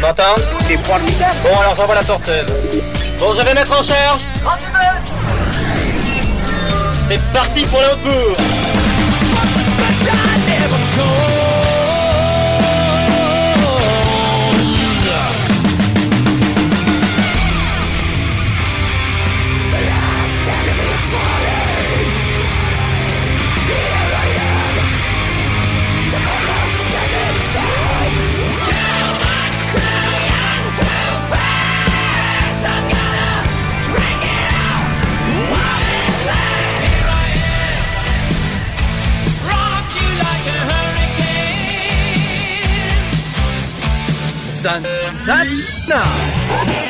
Tu m'entends C'est formidable. Bon, alors j'envoie la torteuse. Bon, je vais mettre en charge. C'est parti pour le haute 三三呐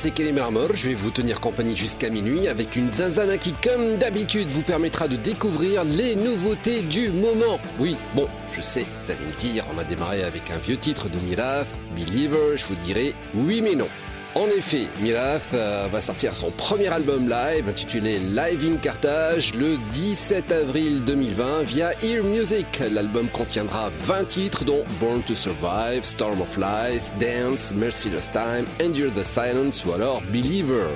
c'est Kelly Marmor. Je vais vous tenir compagnie jusqu'à minuit avec une Zanzana qui, comme d'habitude, vous permettra de découvrir les nouveautés du moment. Oui, bon, je sais, vous allez me dire, on a démarré avec un vieux titre de Mirath, Believer, je vous dirai oui mais non. En effet, Mirath euh, va sortir son premier album live intitulé Live in Carthage le 17 avril 2020 via Ear Music. L'album contiendra 20 titres dont Born to Survive, Storm of Lies, Dance, Merciless Time, Endure the Silence ou alors Believer.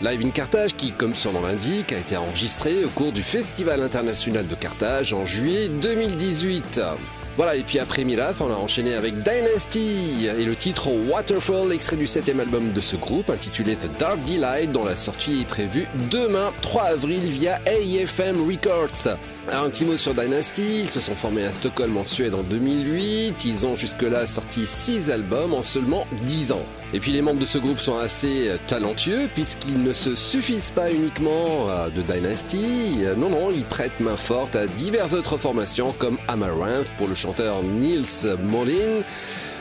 Live in Carthage qui, comme son nom l'indique, a été enregistré au cours du Festival international de Carthage en juillet 2018. Voilà, et puis après Milaf, on a enchaîné avec Dynasty et le titre Waterfall, extrait du septième album de ce groupe intitulé The Dark Delight, dont la sortie est prévue demain 3 avril via AFM Records. Un petit mot sur Dynasty, ils se sont formés à Stockholm en Suède en 2008, ils ont jusque-là sorti 6 albums en seulement 10 ans. Et puis les membres de ce groupe sont assez euh, talentueux puisqu'ils ne se suffisent pas uniquement euh, de Dynasty, euh, non non, ils prêtent main forte à diverses autres formations comme Amaranth pour le chanteur Niels Molin,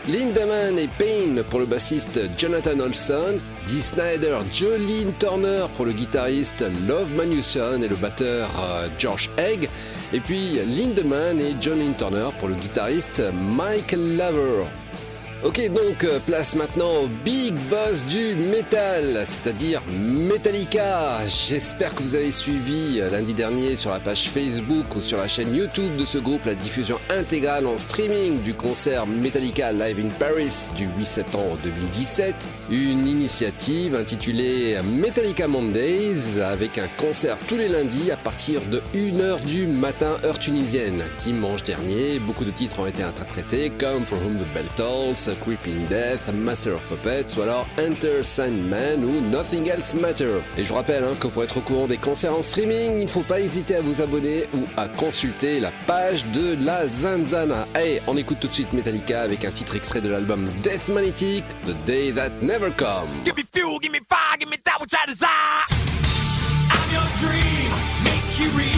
Lindemann et Payne pour le bassiste Jonathan Olson, Dee Snyder, Jolene Turner pour le guitariste Love Manuson et le batteur euh, George Egg, et puis Lindemann et Jolene Turner pour le guitariste Mike Lover. Ok, donc euh, place maintenant au big boss du metal, c'est-à-dire Metallica. J'espère que vous avez suivi euh, lundi dernier sur la page Facebook ou sur la chaîne YouTube de ce groupe la diffusion intégrale en streaming du concert Metallica Live in Paris du 8 septembre 2017. Une initiative intitulée Metallica Mondays avec un concert tous les lundis à partir de 1h du matin heure tunisienne. Dimanche dernier, beaucoup de titres ont été interprétés comme For Whom the Bell Tolls, Creeping Death, Master of Puppets ou alors Enter Sandman ou Nothing Else Matter. Et je vous rappelle hein, que pour être au courant des concerts en streaming, il ne faut pas hésiter à vous abonner ou à consulter la page de la Zanzana. Allez, on écoute tout de suite Metallica avec un titre extrait de l'album Death Magnetic, The Day That Never Come. Give me fuel, give me fire, give me that which I desire. I'm your dream, make you real.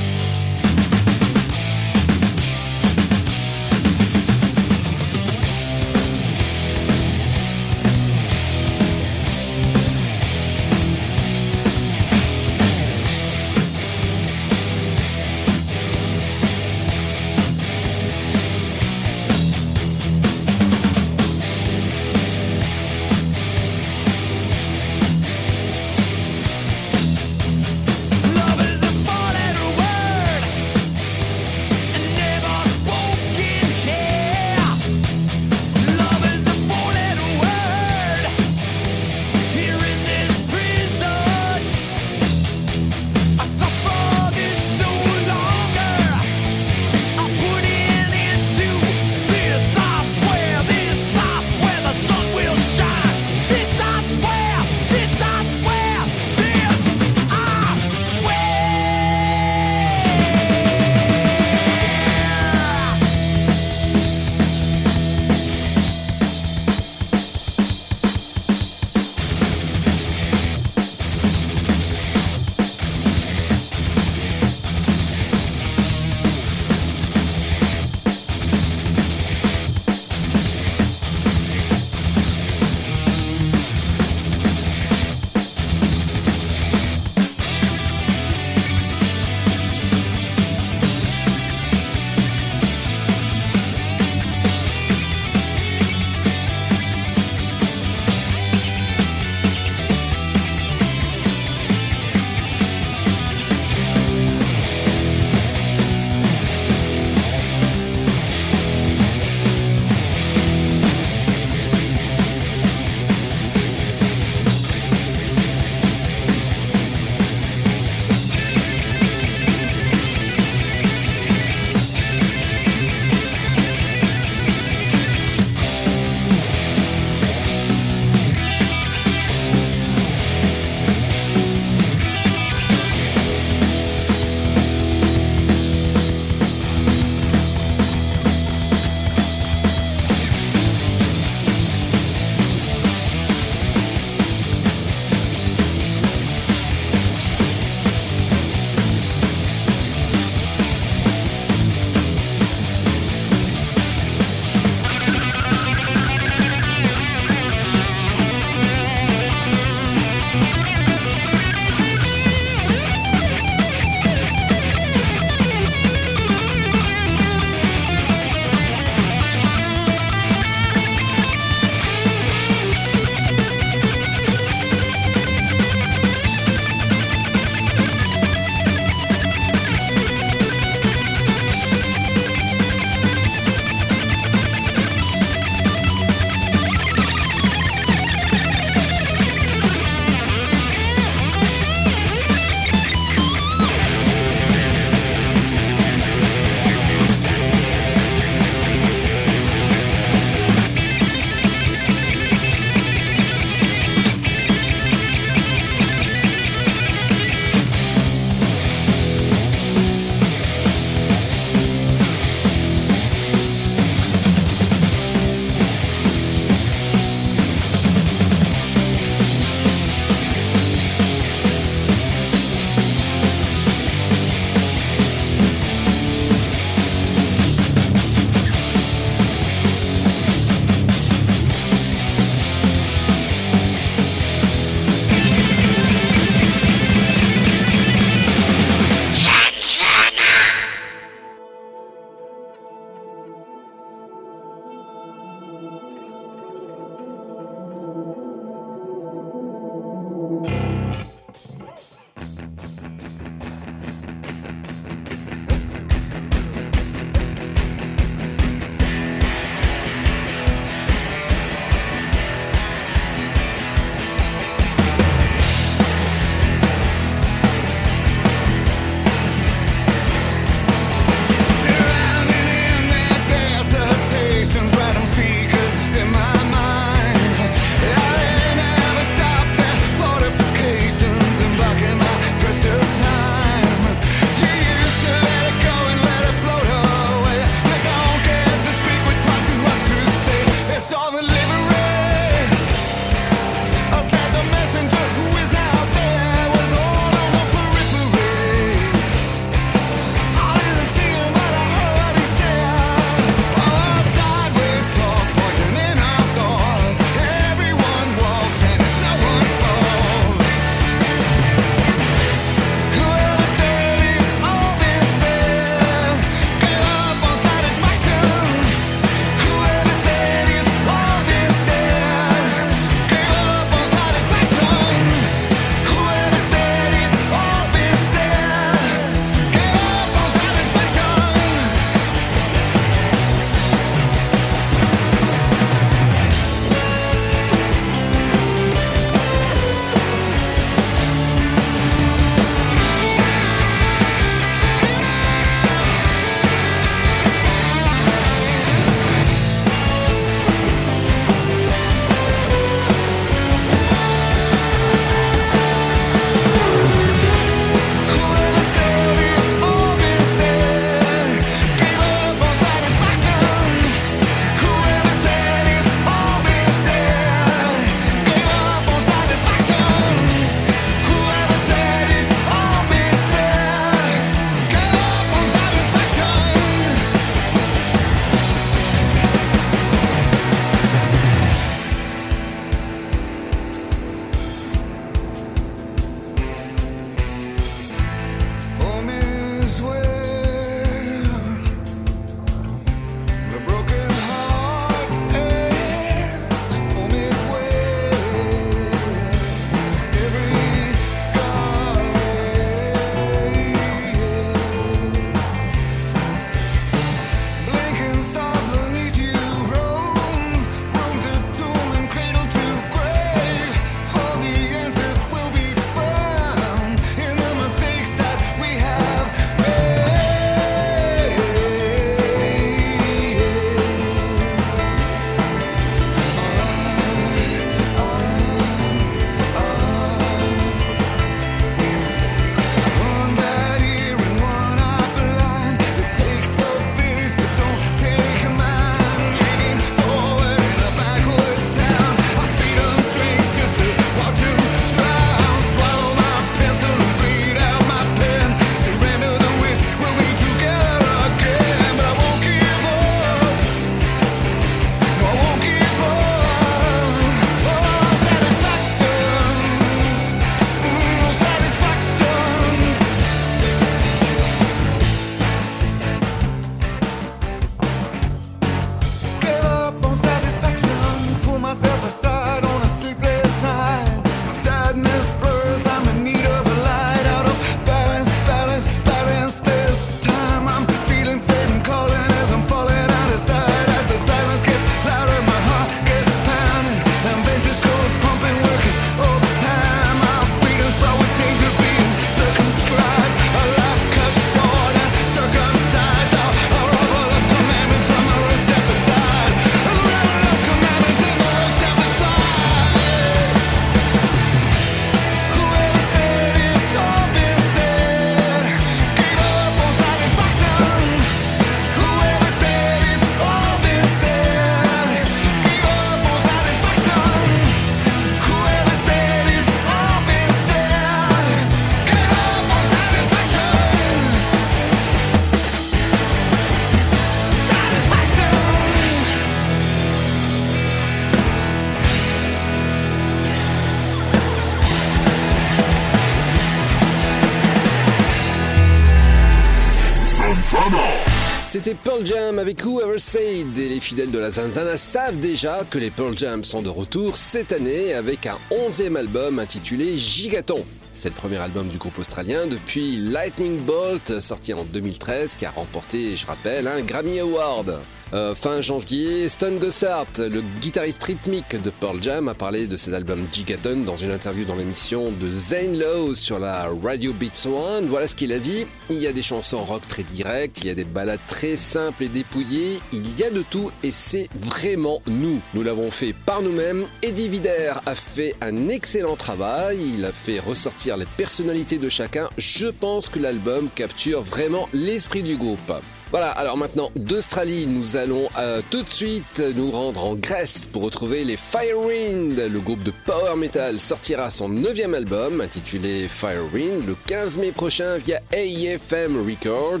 C'était Pearl Jam avec Whoever Said et les fidèles de la Zanzana savent déjà que les Pearl Jam sont de retour cette année avec un onzième album intitulé Gigaton. C'est le premier album du groupe australien depuis Lightning Bolt sorti en 2013 qui a remporté, je rappelle, un Grammy Award. Euh, fin janvier, Stone Gossard, le guitariste rythmique de Pearl Jam, a parlé de cet album Gigaton dans une interview dans l'émission de Zane Lowe sur la Radio Beats One. Voilà ce qu'il a dit. Il y a des chansons rock très directes, il y a des ballades très simples et dépouillées, il y a de tout et c'est vraiment nous. Nous l'avons fait par nous-mêmes. Eddie Vider a fait un excellent travail, il a fait ressortir les personnalités de chacun. Je pense que l'album capture vraiment l'esprit du groupe. Voilà, alors maintenant d'Australie, nous allons euh, tout de suite nous rendre en Grèce pour retrouver les Firewind. Le groupe de power metal sortira son neuvième album intitulé Firewind le 15 mai prochain via AFM Record.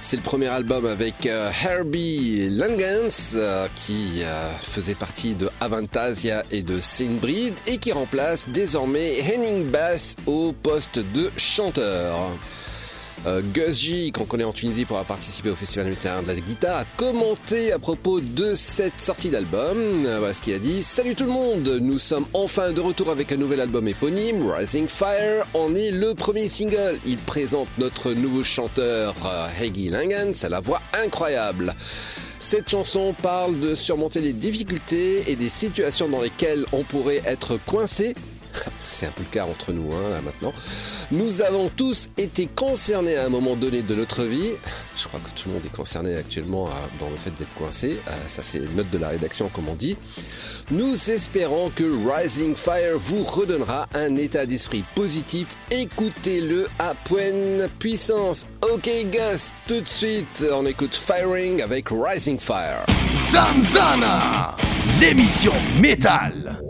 C'est le premier album avec euh, Herbie Langens euh, qui euh, faisait partie de Avantasia et de Saintbreed et qui remplace désormais Henning Bass au poste de chanteur. Euh, Gus J, qu'on connaît en Tunisie pour avoir participé au Festival de la guitare, a commenté à propos de cette sortie d'album. Euh, voilà ce qu'il a dit. Salut tout le monde, nous sommes enfin de retour avec un nouvel album éponyme, Rising Fire. En est le premier single. Il présente notre nouveau chanteur euh, Heggy Langens à la voix incroyable. Cette chanson parle de surmonter les difficultés et des situations dans lesquelles on pourrait être coincé c'est un peu le cas entre nous hein, là maintenant. Nous avons tous été concernés à un moment donné de notre vie. Je crois que tout le monde est concerné actuellement euh, dans le fait d'être coincé. Euh, ça c'est une note de la rédaction comme on dit. Nous espérons que Rising Fire vous redonnera un état d'esprit positif. Écoutez-le à pleine puissance. Ok Gus, tout de suite on écoute Firing avec Rising Fire. Zanzana, l'émission métal.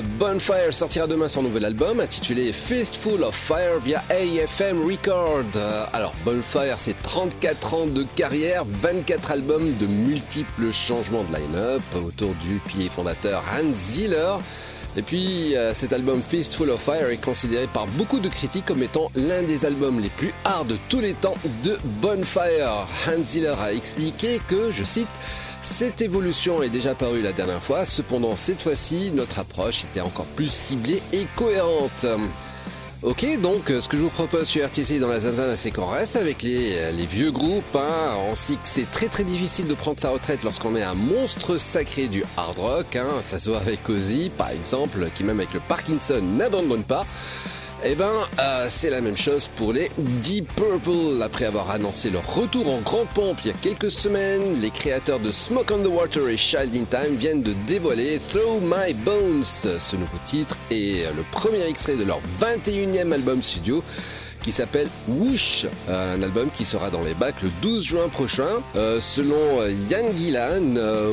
Bonfire sortira demain son nouvel album intitulé Fistful of Fire via AFM Record. Alors, Bonfire, c'est 34 ans de carrière, 24 albums de multiples changements de line-up autour du pilier fondateur Hans Ziller. Et puis, euh, cet album Fistful of Fire est considéré par beaucoup de critiques comme étant l'un des albums les plus hard de tous les temps de Bonfire. Hans Ziller a expliqué que, je cite, cette évolution est déjà parue la dernière fois, cependant cette fois-ci, notre approche était encore plus ciblée et cohérente. Ok, donc ce que je vous propose sur RTC dans la Zanzana, c'est qu'on reste avec les, euh, vieux groupes. Hein. On sait que c'est très très difficile de prendre sa retraite lorsqu'on est un monstre sacré du hard rock. Hein. Ça se voit avec Ozzy, par exemple, qui même avec le Parkinson n'abandonne pas. Eh ben, euh, c'est la même chose pour les Deep Purple. Après avoir annoncé leur retour en grande pompe il y a quelques semaines, les créateurs de Smoke on the Water et Child in Time viennent de dévoiler Throw My Bones. Ce nouveau titre est le premier extrait de leur 21e album studio qui s'appelle Whoosh, un album qui sera dans les bacs le 12 juin prochain. Euh, selon Yann Gillan, euh,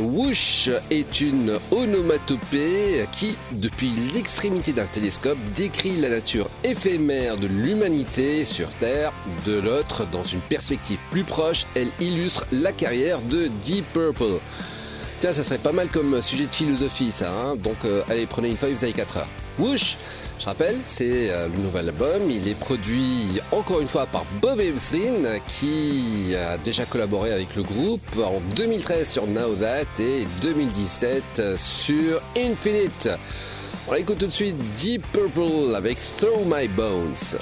est une onomatopée qui, depuis l'extrémité d'un télescope, décrit la nature éphémère de l'humanité sur Terre. De l'autre, dans une perspective plus proche, elle illustre la carrière de Deep Purple. Tiens, ça serait pas mal comme sujet de philosophie, ça. Hein Donc, euh, allez, prenez une feuille, vous avez 4 heures. Whoosh Je rappelle, c'est euh, le nouvel album. Il est produit encore une fois par Bob Ezrin, qui a déjà collaboré avec le groupe en 2013 sur Now That et 2017 sur Infinite. On écoute tout de suite Deep Purple avec Throw My Bones.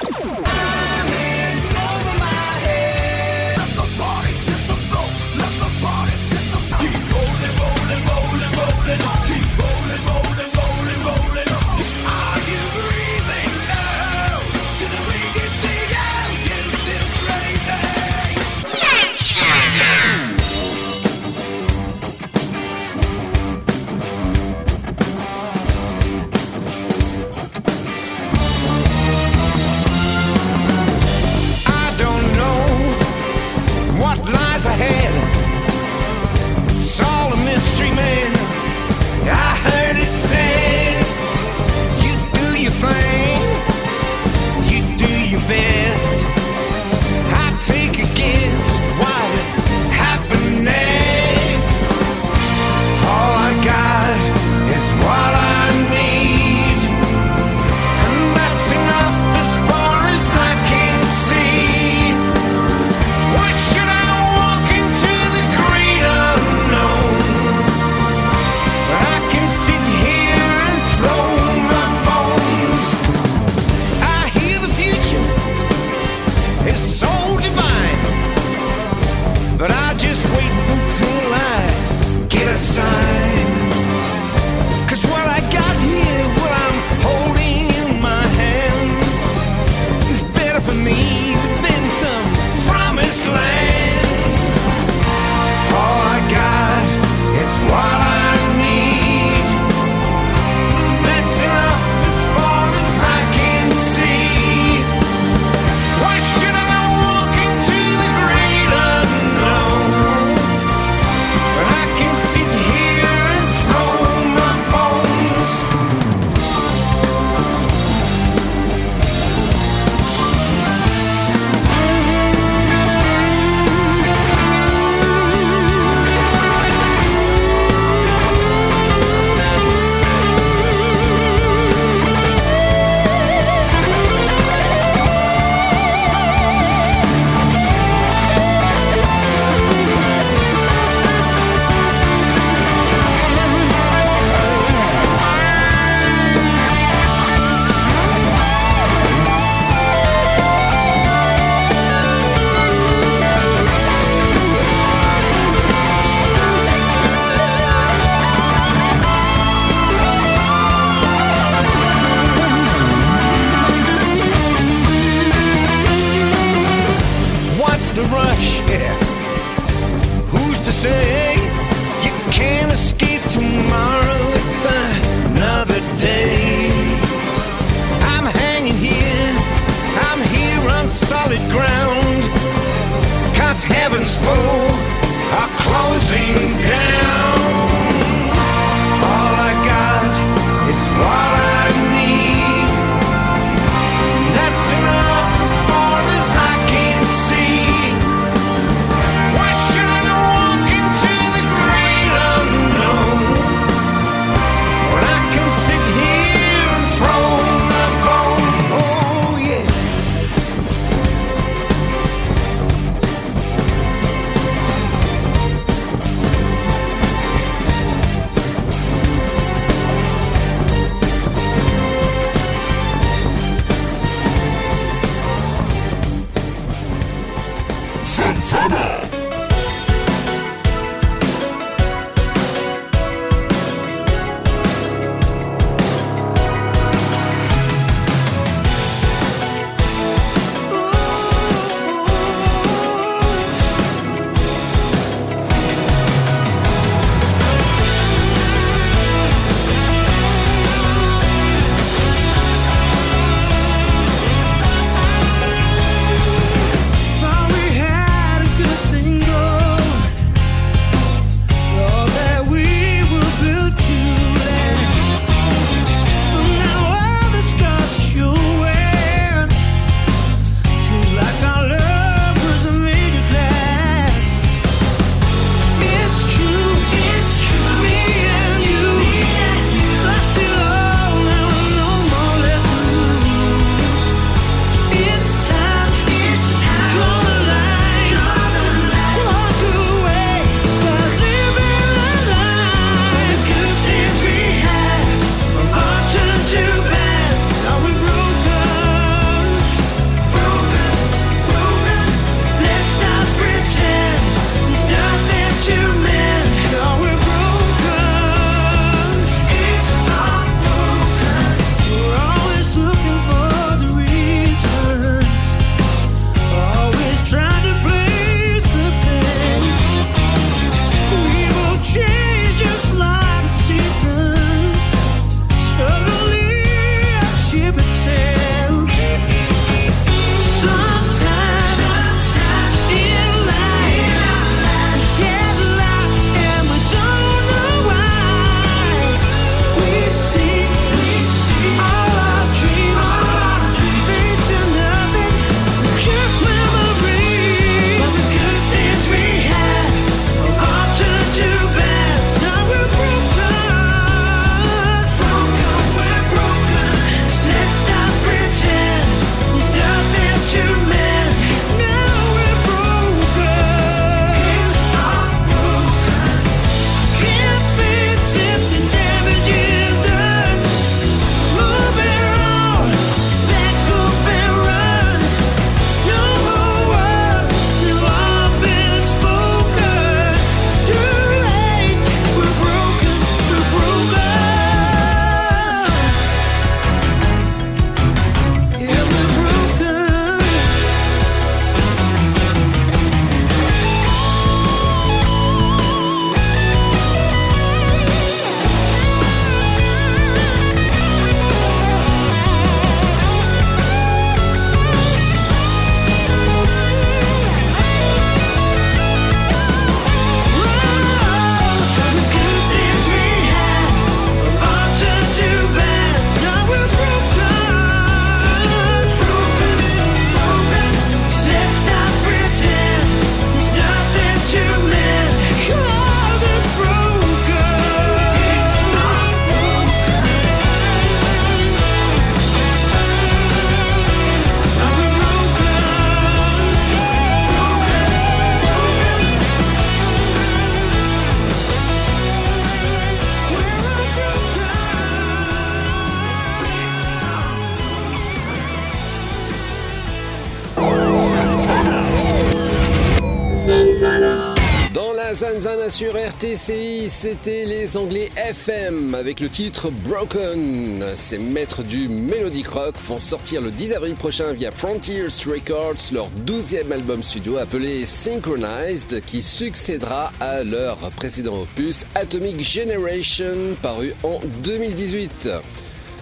C'était les Anglais FM avec le titre Broken. Ces maîtres du Melodic Rock vont sortir le 10 avril prochain via Frontiers Records leur 12e album studio appelé Synchronized qui succédera à leur précédent opus Atomic Generation paru en 2018.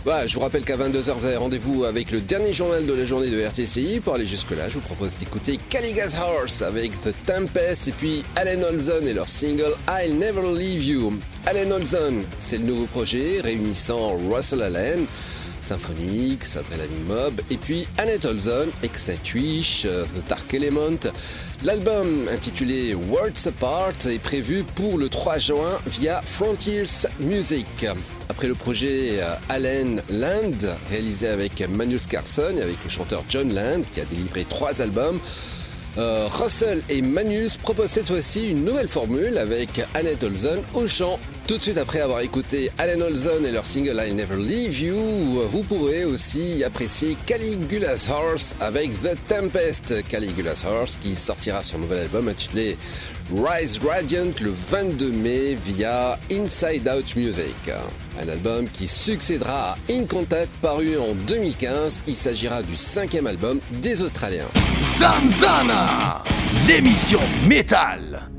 Voilà, je vous rappelle qu'à 22h, vous avez rendez-vous avec le dernier journal de la journée de RTCI. Pour aller jusque-là, je vous propose d'écouter Caligas Horse avec The Tempest et puis Allen Olson et leur single I'll Never Leave You. Allen Olson, c'est le nouveau projet réunissant Russell Allen, Symphonics, Adrenaline Mob, et puis Annette Olson, Extinguish, The Dark Element. L'album intitulé Worlds Apart est prévu pour le 3 juin via Frontiers Music. Après le projet euh, Allen Land, réalisé avec Magnus Carlson et avec le chanteur John Land, qui a délivré trois albums, euh, Russell et Manus proposent cette fois-ci une nouvelle formule avec Annette Olson au chant. Tout de suite après avoir écouté Allen Olson et leur single I'll Never Leave You, vous pourrez aussi apprécier Caligula's Horse avec The Tempest. Caligula's Horse qui sortira son nouvel album intitulé Rise Radiant le 22 mai via Inside Out Music. Un album qui succédera à In Contact paru en 2015. Il s'agira du cinquième album des Australiens. Zanzana, l'émission métal.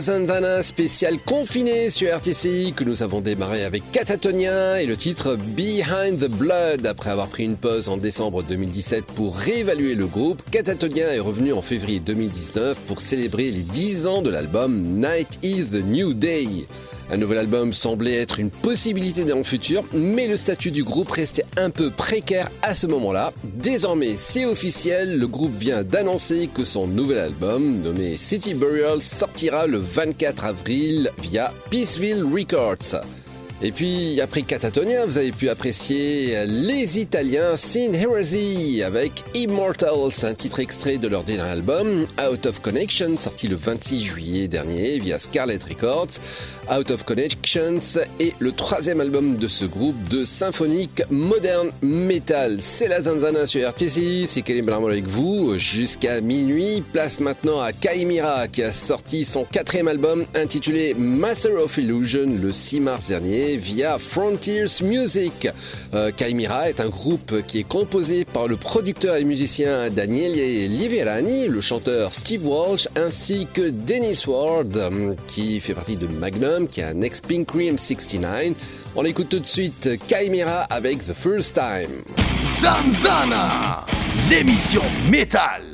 Zanzana spéciale confinée sur RTCI que nous avons démarré avec Catatonia et le titre Behind the Blood. Après avoir pris une pause en décembre 2017 pour réévaluer le groupe, Catatonia est revenu en février 2019 pour célébrer les 10 ans de l'album Night is the New Day. Un nouvel album semblait être une possibilité dans le futur, mais le statut du groupe restait un peu précaire à ce moment-là. Désormais, c'est officiel, le groupe vient d'annoncer que son nouvel album, nommé City Burial, sortira le 24 avril via Peaceville Records. Et puis, après Catatonia, vous avez pu apprécier les Italiens Sin Heresy avec Immortals, un titre extrait de leur dernier album, Out of Connection, sorti le 26 juillet dernier via Scarlet Records. Out of Connections est le troisième album de ce groupe de symphonique moderne metal. C'est la Zanzana sur RTC, c'est Kelly avec vous jusqu'à minuit. Place maintenant à Kaimira qui a sorti son quatrième album intitulé Master of Illusion le 6 mars dernier via Frontiers Music. Euh, est un groupe qui est composé par le producteur et musicien Daniele Liverani, le chanteur Steve Walsh ainsi que Dennis Ward euh, qui fait partie de Magnum, qui est un ex-Pink Cream 69. On écoute tout de suite Kaimira avec The First Time. Zanzana, l'émission métal.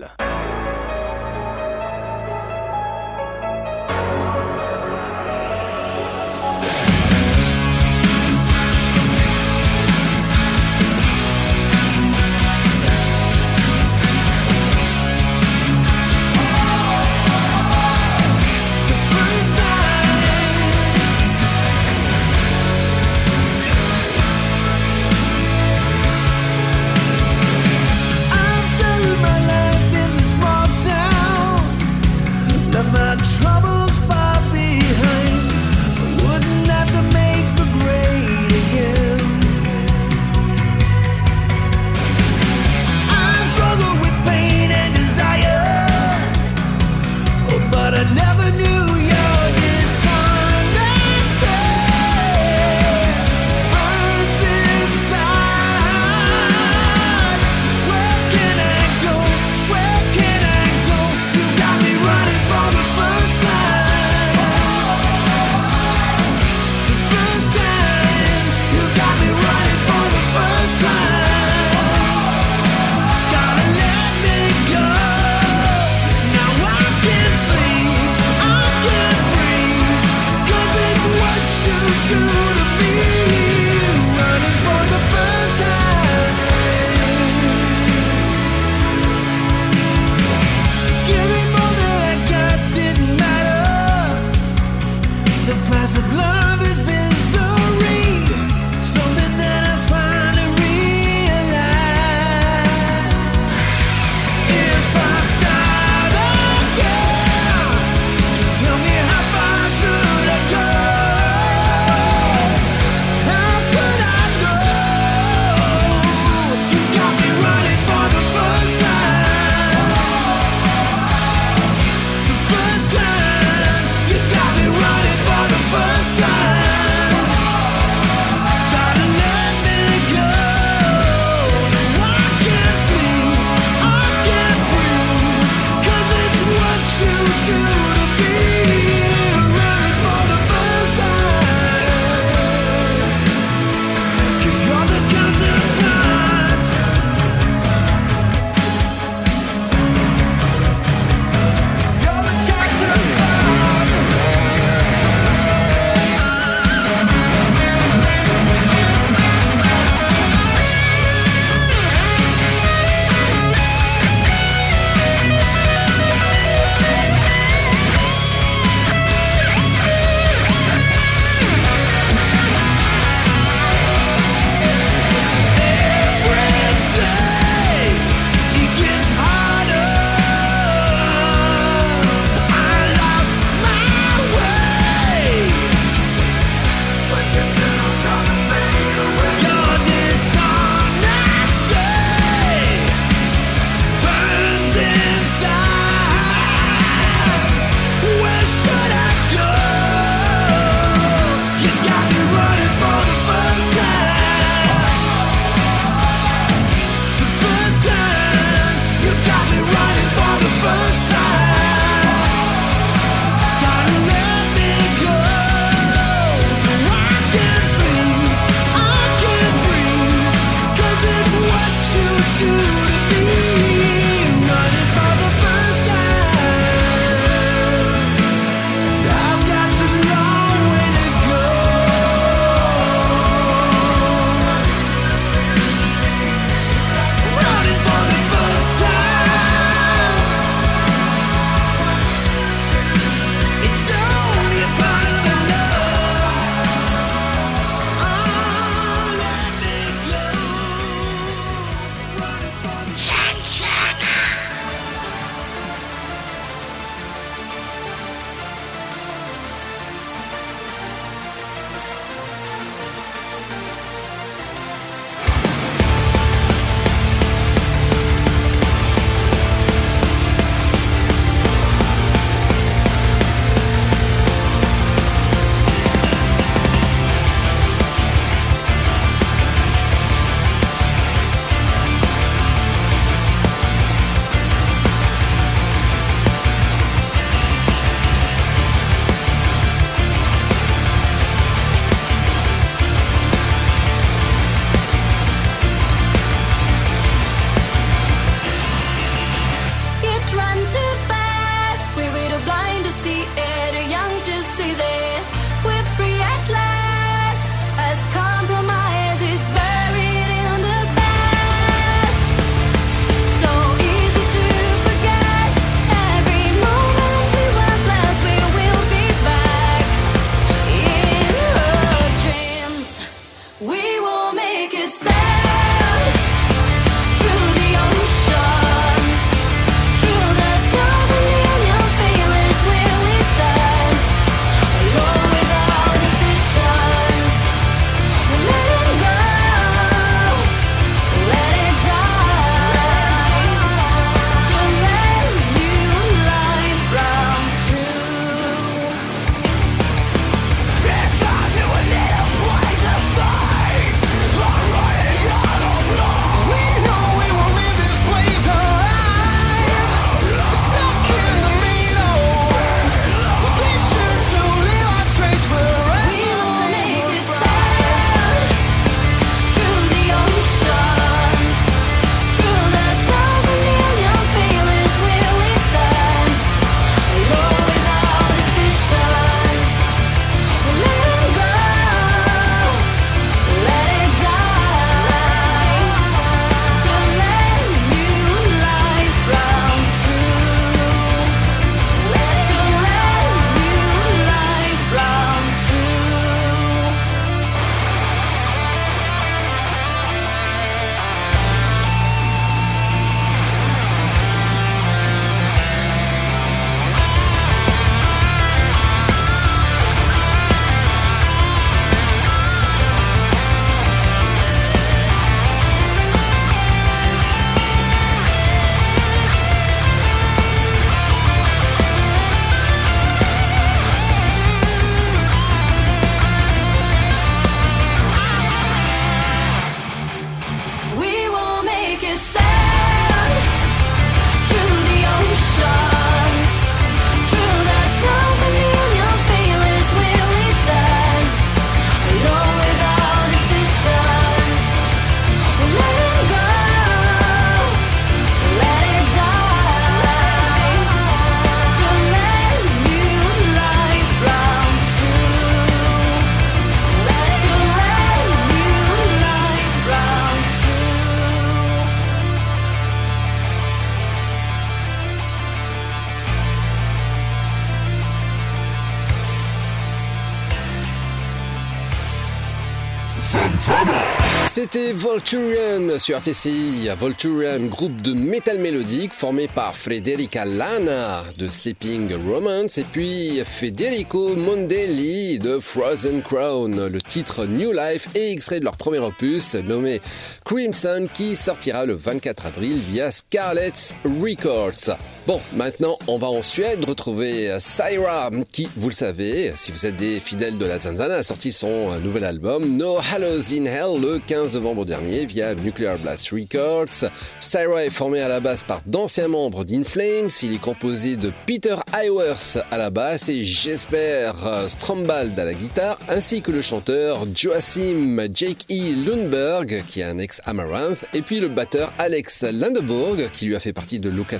Volturian sur RTCI. Volturian, groupe de metal mélodique formé par Frederica Lana de Sleeping Romance et puis Federico Mondelli de Frozen Crown. Le titre New Life est extrait de leur premier opus nommé Crimson qui sortira le 24 avril via Scarlet's Records. Bon, maintenant on va en Suède retrouver Syra qui, vous le savez, si vous êtes des fidèles de la Zanzana, a sorti son nouvel album No Hallows in Hell le 15 novembre dernier via Nuclear Blast Records. Syra est formé à la basse par d'anciens membres d'Inflames. Il est composé de Peter Iwers à la basse et Jesper Strombald à la guitare, ainsi que le chanteur Joachim Jake E. Lundberg, qui est un ex-Amaranth, et puis le batteur Alex Landeburg, qui lui a fait partie de Luca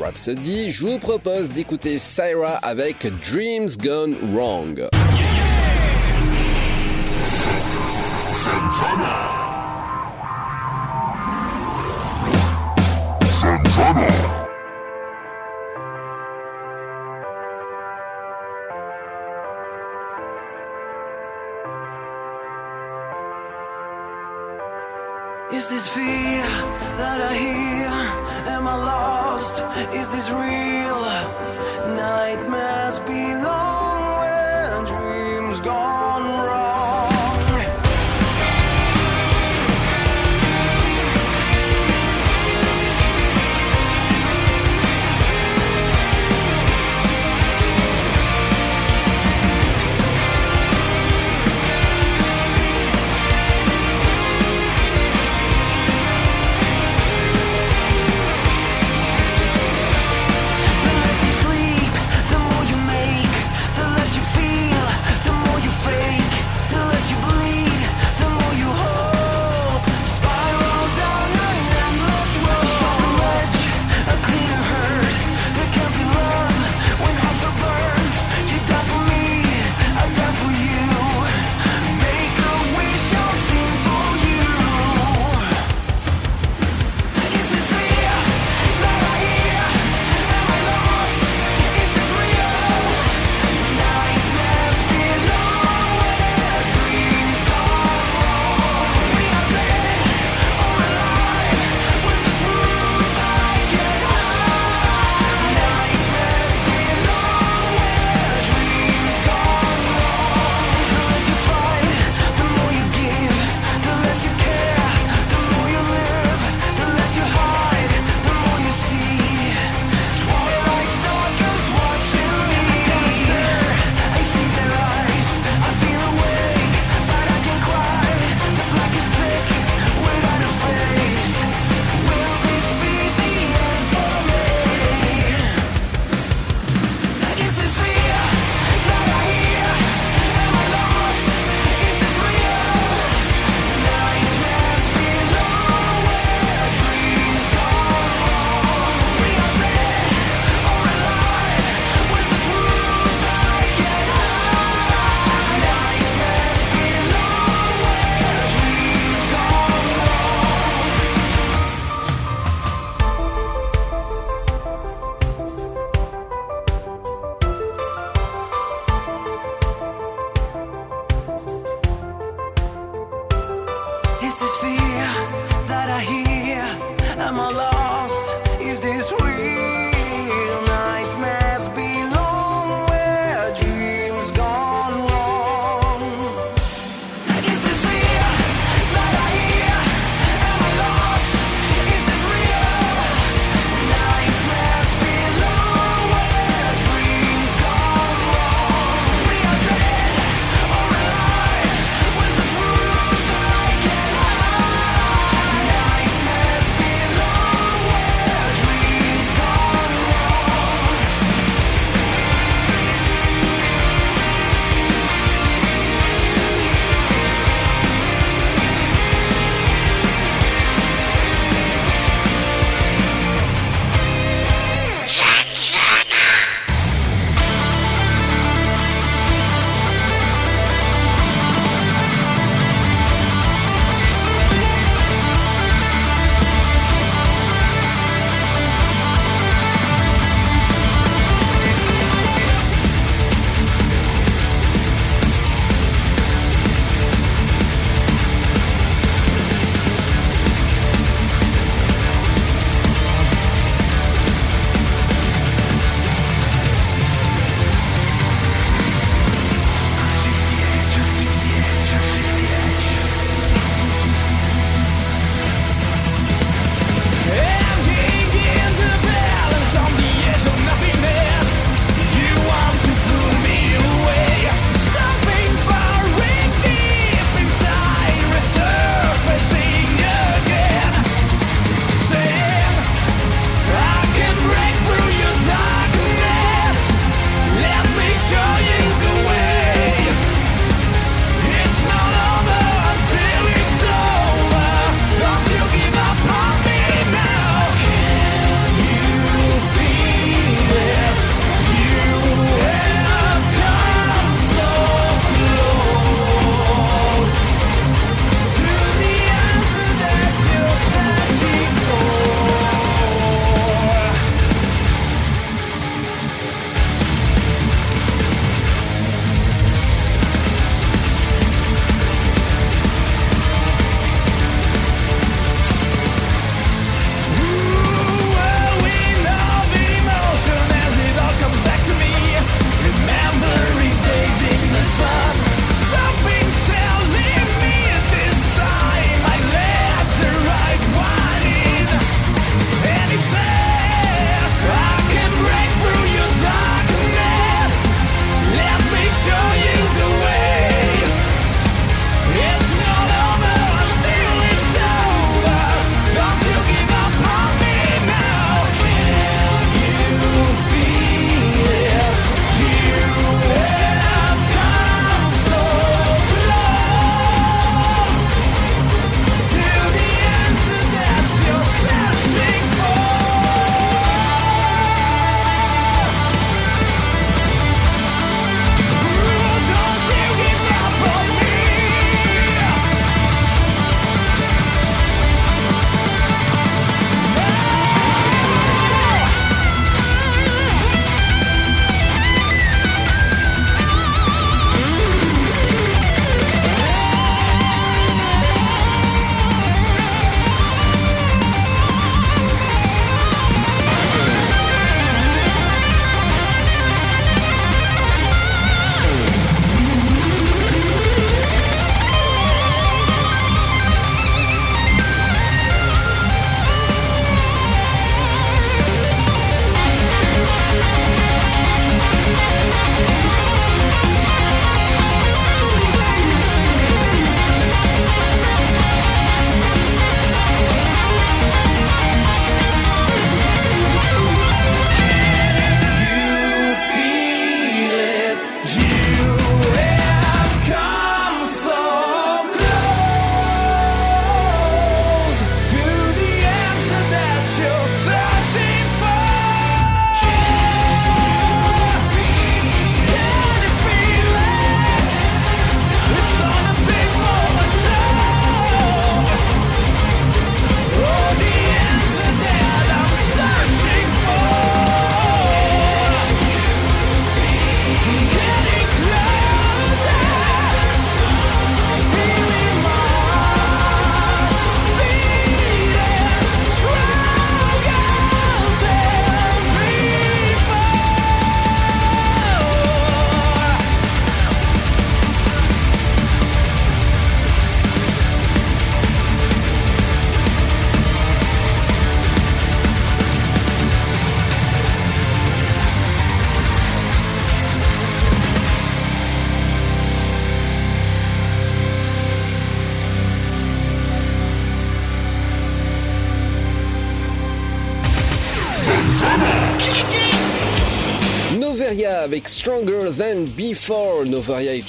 Rhapsody. Je vous propose d'écouter Syra avec Dreams Gone Wrong. Is this fear that I hear? Am I lost? Is this real? Nightmares belong when dreams gone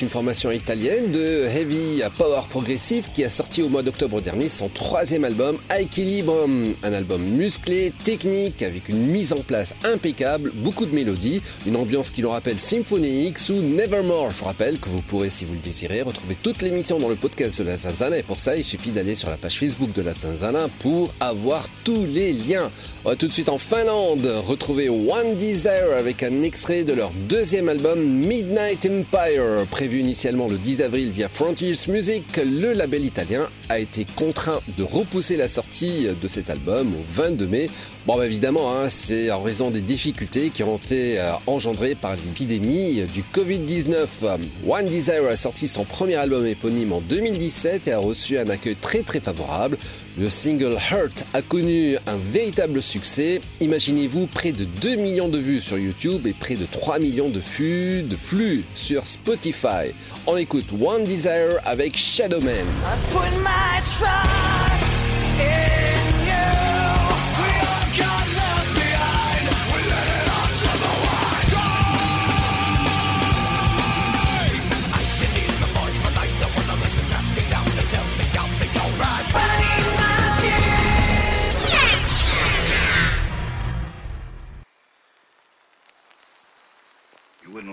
une formation italienne de heavy progressive qui a sorti au mois d'octobre dernier son troisième album Equilibrium. Un album musclé, technique, avec une mise en place impeccable, beaucoup de mélodies, une ambiance qui nous rappelle Symphony X ou Nevermore. Je vous rappelle que vous pourrez, si vous le désirez, retrouver toute l'émission dans le podcast de la Zanzana et pour ça, il suffit d'aller sur la page Facebook de la Zanzana pour avoir tous les liens. On va tout de suite en Finlande retrouver One Desire avec un extrait de leur deuxième album Midnight Empire. Prévu initialement le 10 avril via Frontiers Music, le label italien a été contraint de repousser la sortie de cet album au 22 mai. Bon, bah, évidemment, hein, c'est en raison des difficultés qui ont été euh, engendrées par l'épidémie du Covid-19. One Desire a sorti son premier album éponyme en 2017 et a reçu un accueil très très favorable. Le single Hurt a connu un véritable succès. Imaginez-vous près de 2 millions de vues sur YouTube et près de 3 millions de flux, de flux sur Spotify. On écoute One Desire avec Shadowman.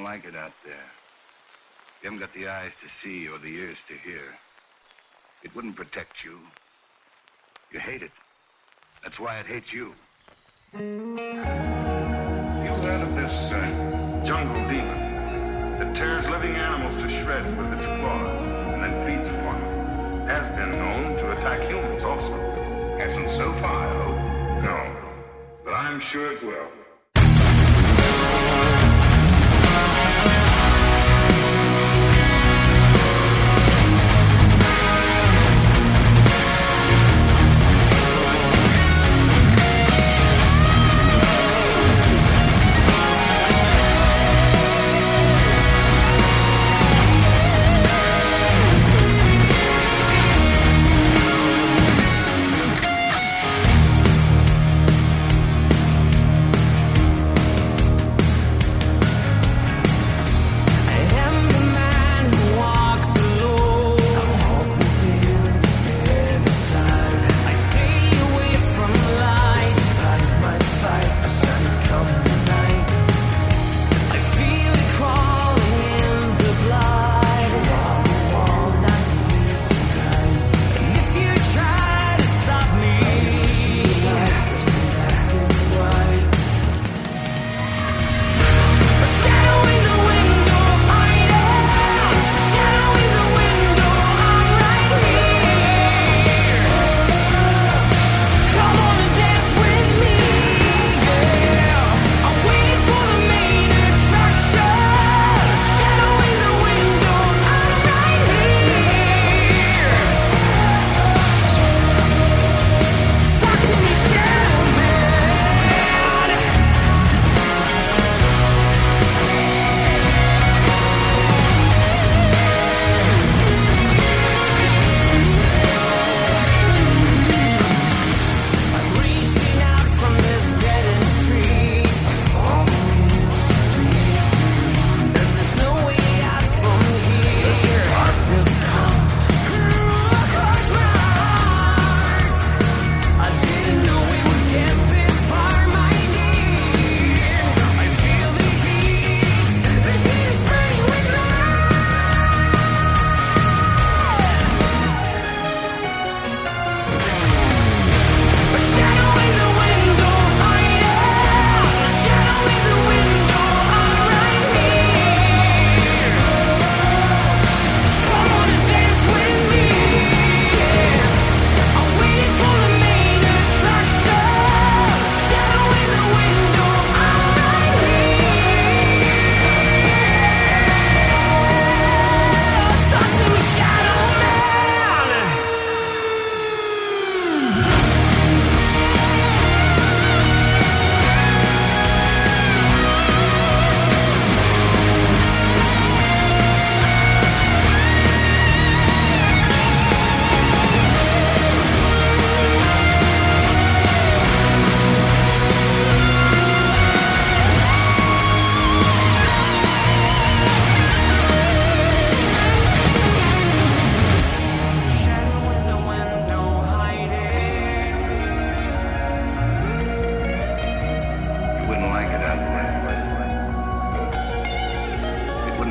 Like it out there. You haven't got the eyes to see or the ears to hear. It wouldn't protect you. You hate it. That's why it hates you. You heard of this uh, jungle demon that tears living animals to shreds with its claws and then feeds upon them. Has been known to attack humans also. Hasn't so far, though. No. But I'm sure it will. Thank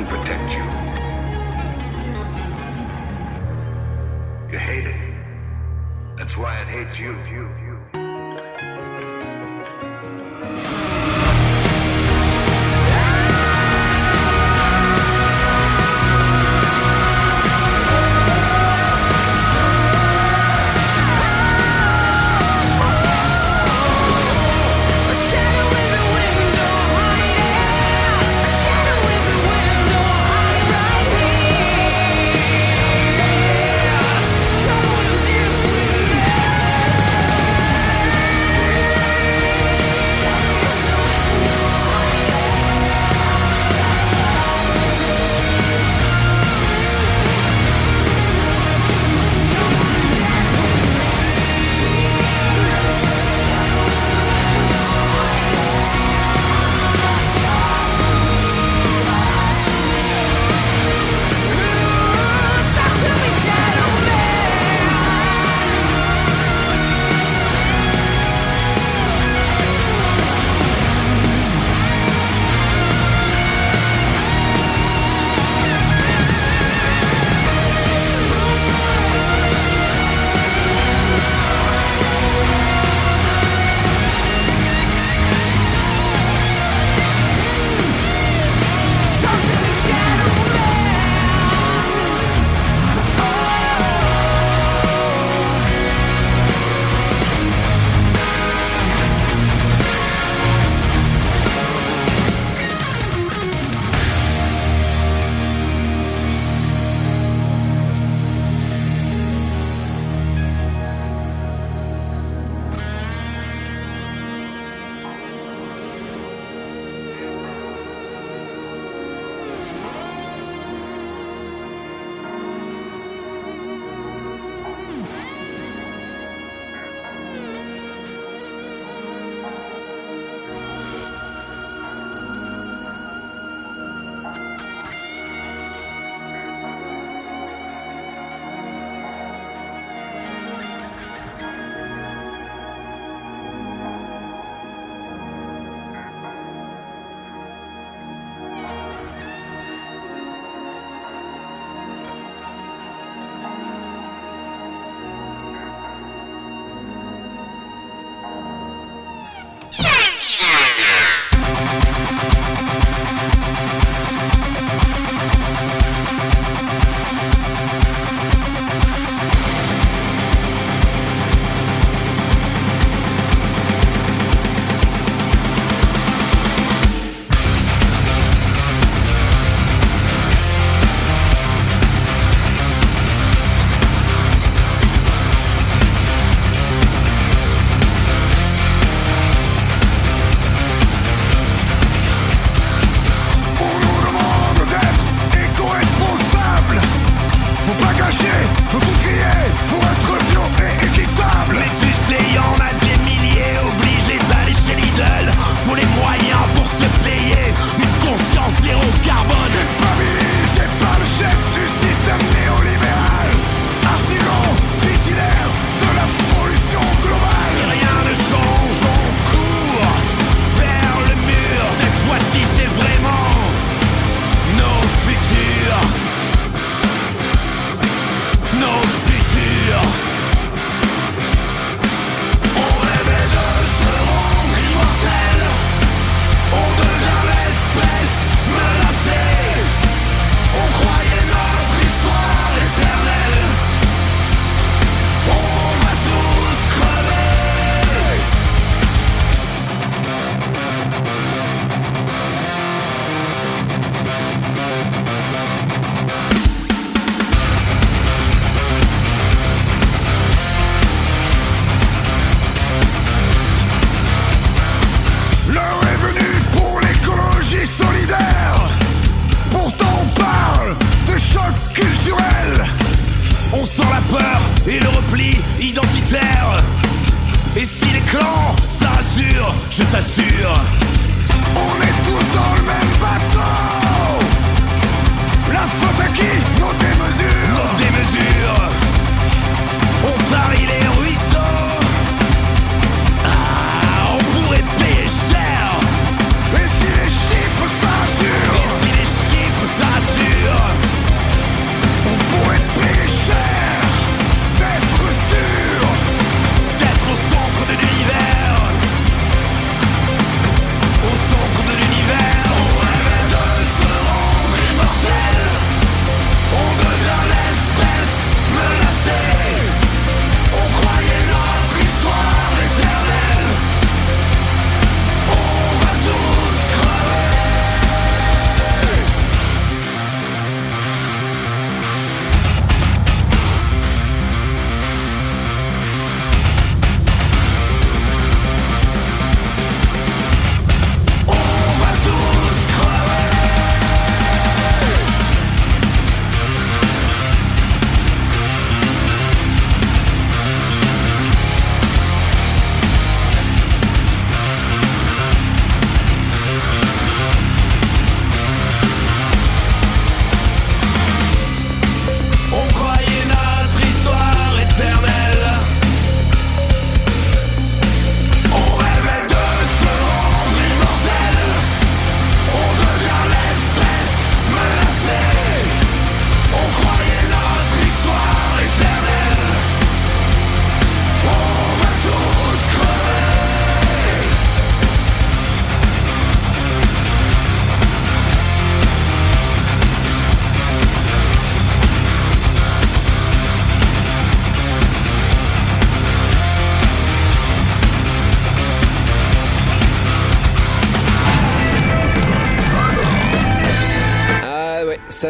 protect you. You hate it. That's why it hates you. you.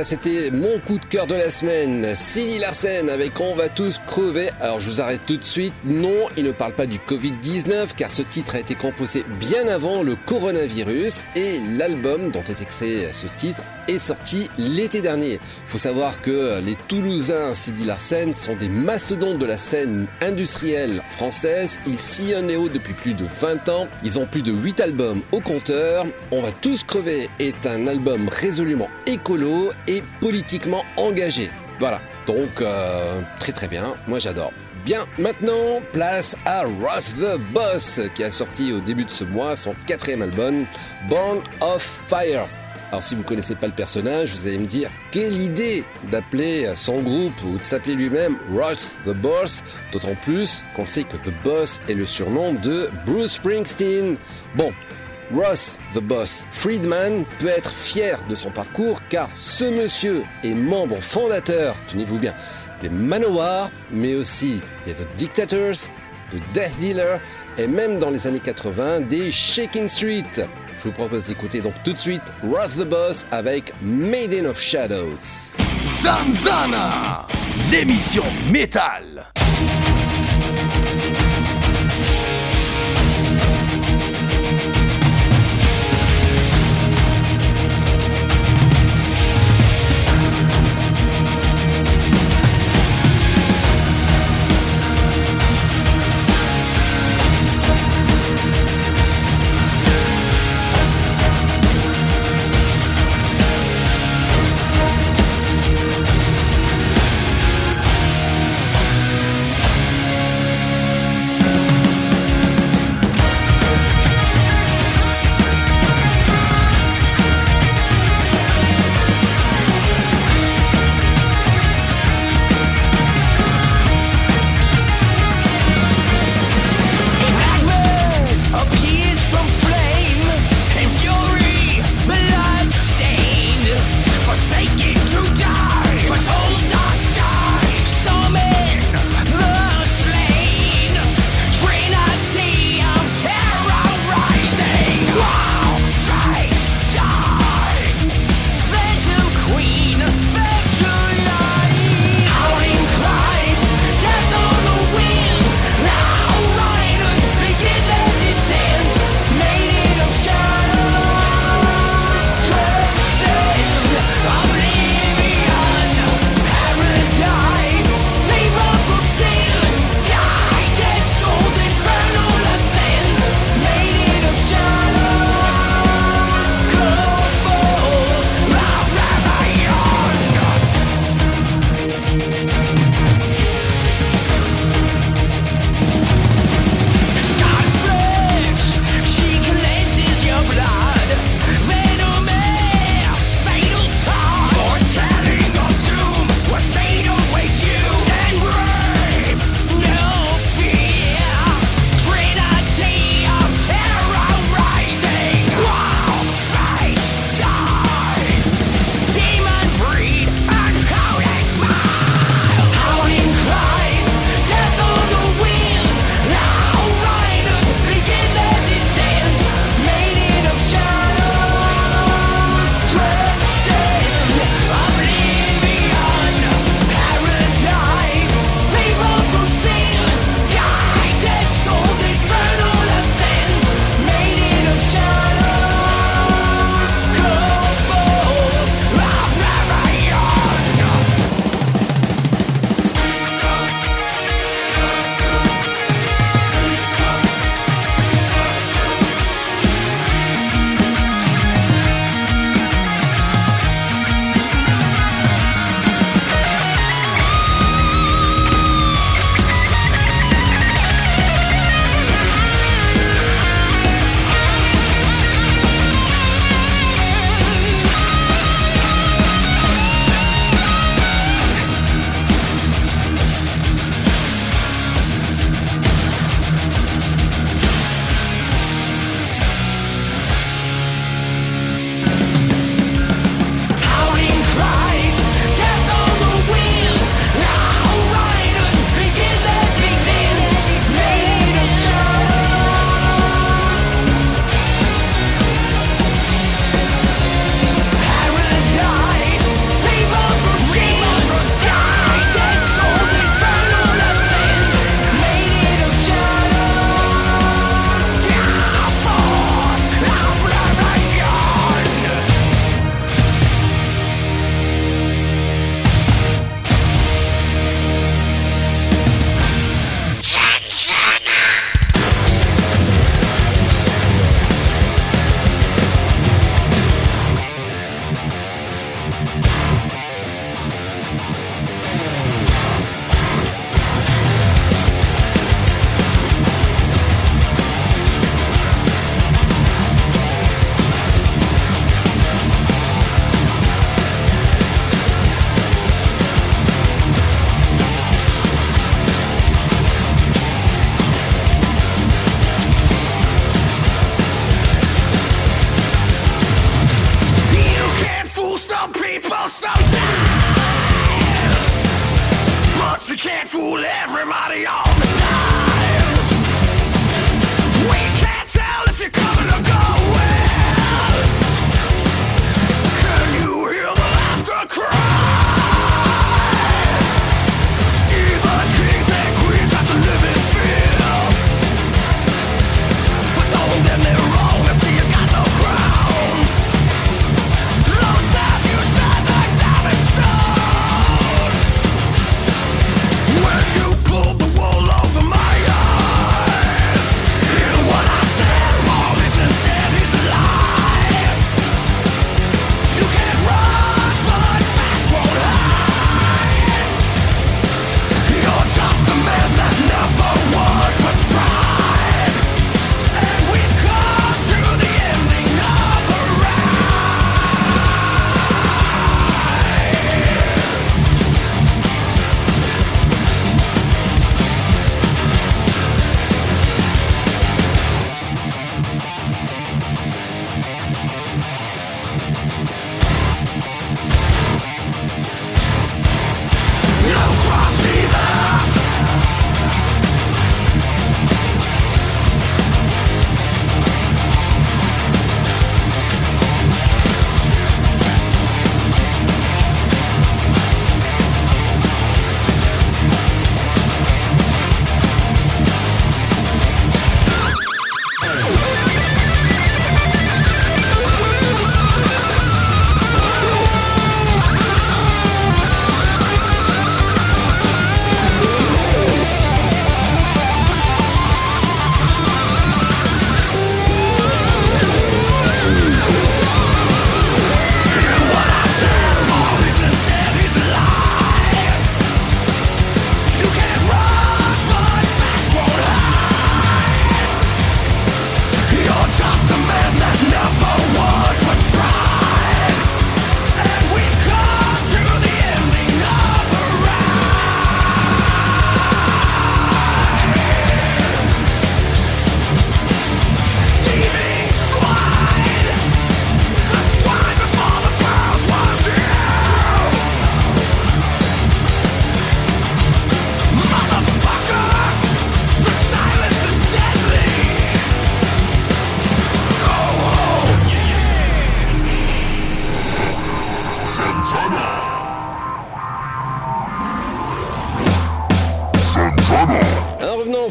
C'était mon coup de cœur de la semaine. Cindy Larsen avec On va tous crever. Alors je vous arrête tout de suite. Non, il ne parle pas du Covid-19 car ce titre a été composé bien avant le coronavirus et l'album dont est extrait ce titre est sorti l'été dernier. Faut savoir que les Toulousains Sidi Larsen sont des mastodontes de la scène industrielle française. Ils sillonnent les hauts depuis plus de 20 ans. Ils ont plus de 8 albums au compteur. On va tous crever est un album résolument écolo et politiquement engagé. Voilà. Donc euh, très très bien. Moi j'adore. Bien, maintenant, place à Ross the Boss, qui a sorti au début de ce mois son quatrième album, Born of Fire. Alors si vous ne connaissez pas le personnage, vous allez me dire quelle idée d'appeler son groupe ou de s'appeler lui-même Ross the Boss, d'autant plus qu'on sait que The Boss est le surnom de Bruce Springsteen. Bon, Ross the Boss Friedman peut être fier de son parcours car ce monsieur est membre fondateur, tenez-vous bien, des Manowar, mais aussi des The Dictators, de Death Dealer et même dans les années 80 des Shaking Street. Vous propose d'écouter donc tout de suite Ross the Boss avec Maiden of Shadows. Zanzana, l'émission métal.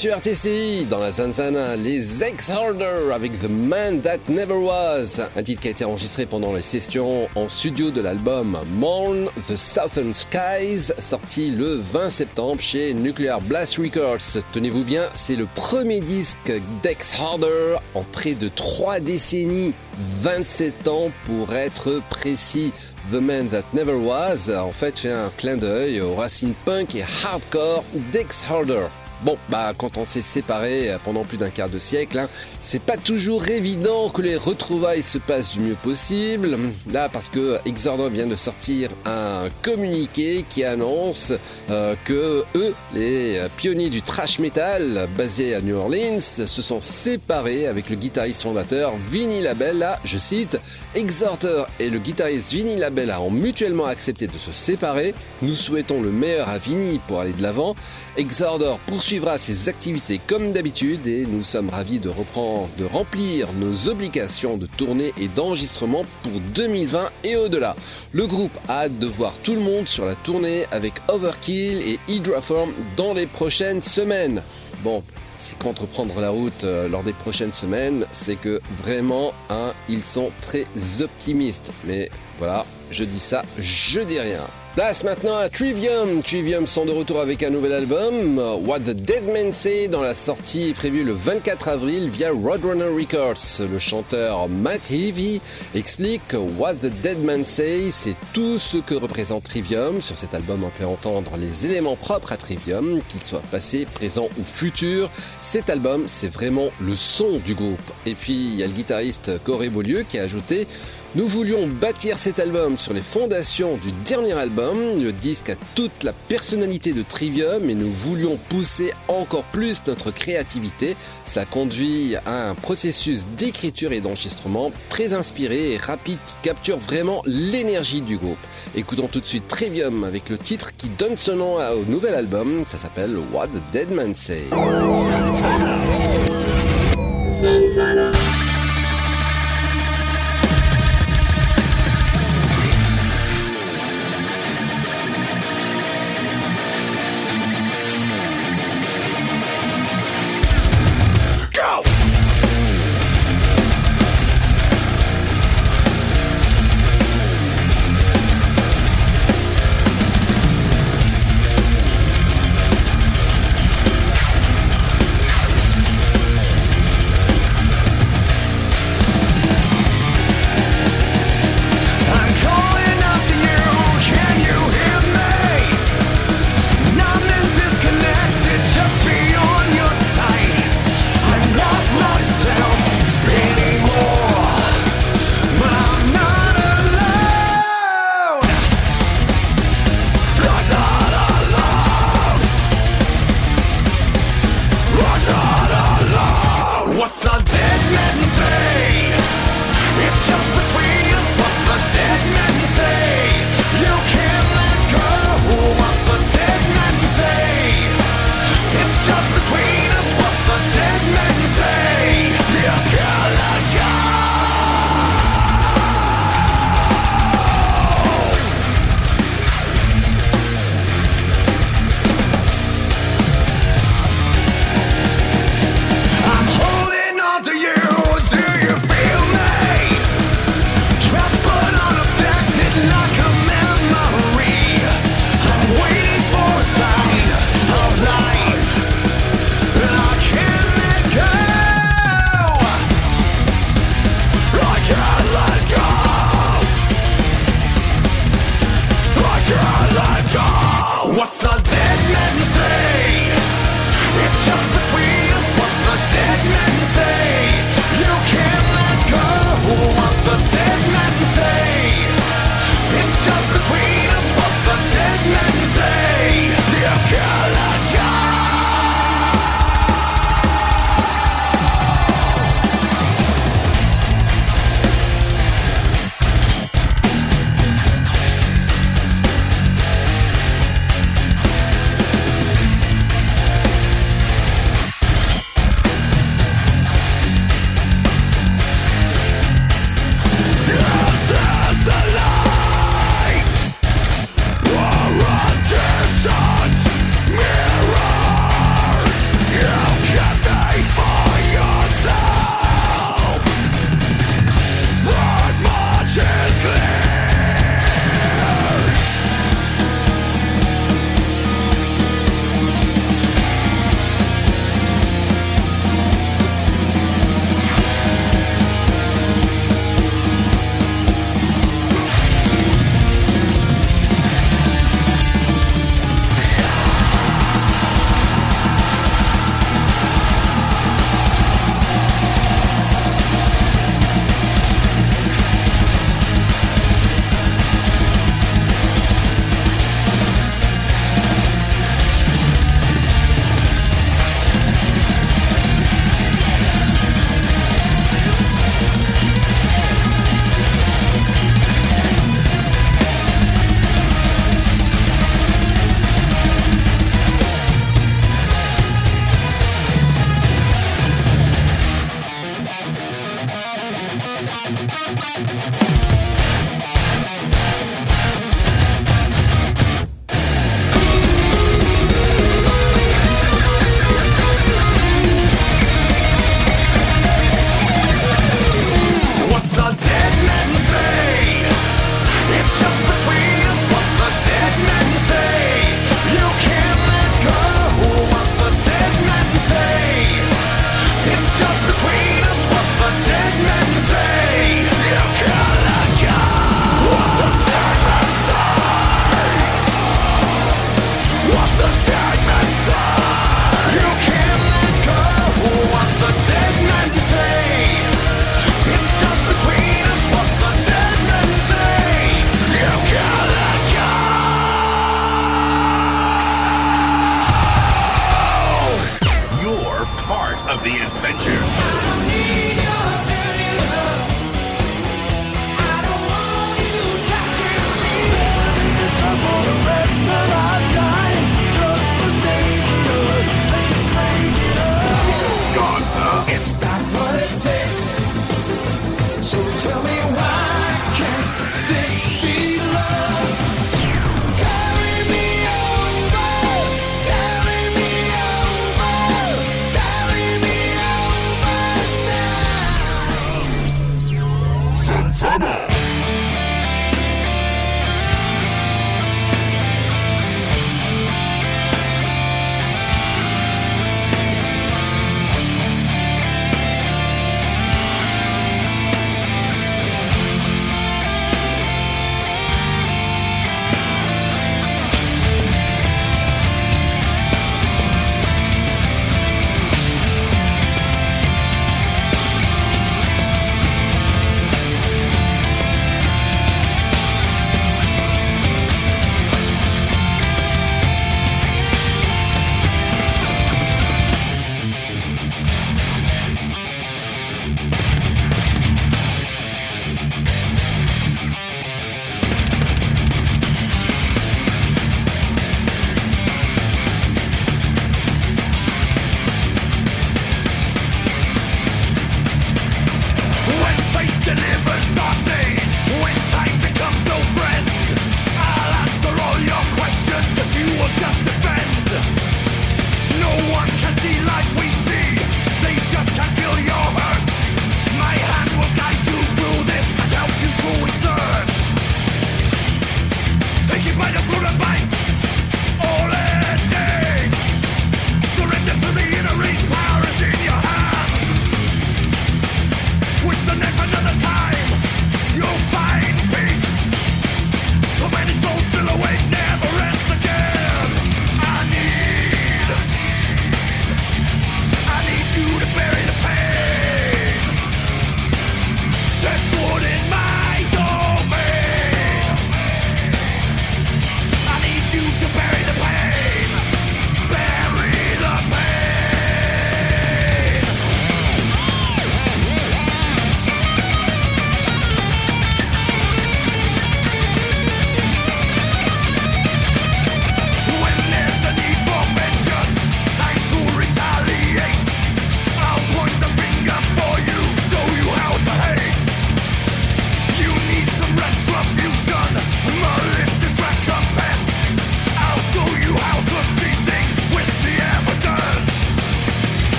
Sur RTCI, dans la Zanzana, les Ex-Harder avec The Man That Never Was, un titre qui a été enregistré pendant les sessions en studio de l'album Mourn The Southern Skies, sorti le 20 septembre chez Nuclear Blast Records. Tenez-vous bien, c'est le premier disque d'Ex-Harder en près de 3 décennies, 27 ans pour être précis. The Man That Never Was en fait fait un clin d'œil aux racines punk et hardcore d'Ex Harder. Bon, bah quand on s'est séparés pendant plus d'un quart de siècle, hein, c'est pas toujours évident que les retrouvailles se passent du mieux possible. Là, parce que Exorder vient de sortir un communiqué qui annonce euh, que eux, les pionniers du thrash metal basés à New Orleans, se sont séparés avec le guitariste fondateur Vinny Labella. Je cite, Exhorter et le guitariste Vinny Labella ont mutuellement accepté de se séparer. Nous souhaitons le meilleur à Vinny pour aller de l'avant. Exhorder poursuivra ses activités comme d'habitude et nous sommes ravis de reprendre, de remplir nos obligations de tournée et d'enregistrement pour 2020 et au-delà. Le groupe a hâte de voir tout le monde sur la tournée avec Overkill et Hydraform dans les prochaines semaines. Bon, si compte reprendre la route euh, lors des prochaines semaines, c'est que vraiment, hein, ils sont très optimistes. Mais voilà, je dis ça, je dis rien. Place maintenant à Trivium. Trivium sont de retour avec un nouvel album, What the Dead Men Say, dont la sortie est prévue le 24 avril via Roadrunner Records. Le chanteur Matt Heavy explique que What the Dead Men Say, c'est tout ce que représente Trivium. Sur cet album, on peut entendre les éléments propres à Trivium, qu'ils soient passés, présents ou futurs. Cet album, c'est vraiment le son du groupe. Et puis, il y a le guitariste Corey Beaulieu qui a ajouté nous voulions bâtir cet album sur les fondations du dernier album. Le disque a toute la personnalité de Trivium et nous voulions pousser encore plus notre créativité. Cela conduit à un processus d'écriture et d'enregistrement très inspiré et rapide qui capture vraiment l'énergie du groupe. Écoutons tout de suite Trivium avec le titre qui donne son nom au nouvel album. Ça s'appelle What the Dead Man Say.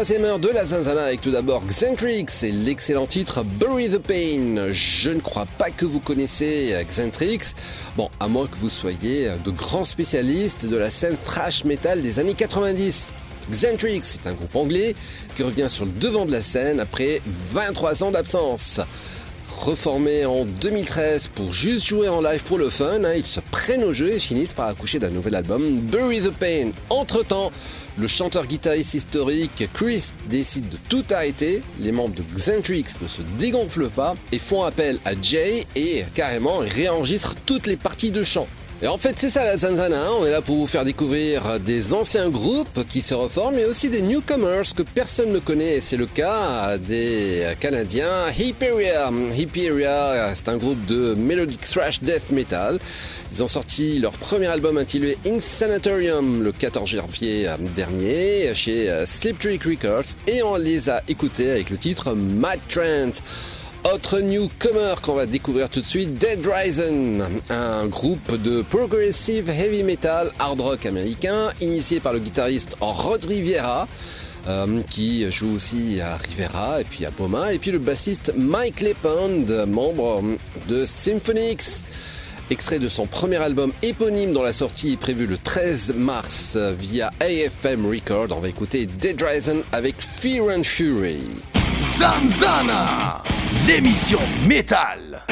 Troisième heure de la Zanzana avec tout d'abord Xentrix et l'excellent titre Bury the Pain. Je ne crois pas que vous connaissez Xentrix. Bon, à moins que vous soyez de grands spécialistes de la scène thrash metal des années 90. Xentrix est un groupe anglais qui revient sur le devant de la scène après 23 ans d'absence. Reformés en 2013 pour juste jouer en live pour le fun. hein. Ils se prennent au jeu et finissent par accoucher d'un nouvel album, Bury the Pain. Entre-temps, le chanteur-guitariste historique Chris décide de tout arrêter. Les membres de Xentrix ne se dégonflent pas et font appel à Jay et carrément réenregistrent toutes les parties de chant. Et en fait, c'est ça la Zanzana. hein. On est là pour vous faire découvrir des anciens groupes qui se reforment, mais aussi des newcomers que personne ne connaît. Et c'est le cas des Canadiens Hyperia. Hyperia, c'est un groupe de melodic thrash death metal. Ils ont sorti leur premier album intitulé Insanatorium le 14 janvier dernier chez Slip Trick Records et on les a écoutés avec le titre Mad Trance. Autre newcomer qu'on va découvrir tout de suite, Dead Risen, un groupe de progressive heavy metal hard rock américain initié par le guitariste Rod Rivera. euh, qui joue aussi à Rivera et puis à Boma et puis le bassiste Mike Lepond, membre de Symphonix. Extrait de son premier album éponyme dont la sortie est prévue le 13 mars via AFM Record. On va écouter Dead Risen avec Fear and Fury. Zanzana, l'émission métal.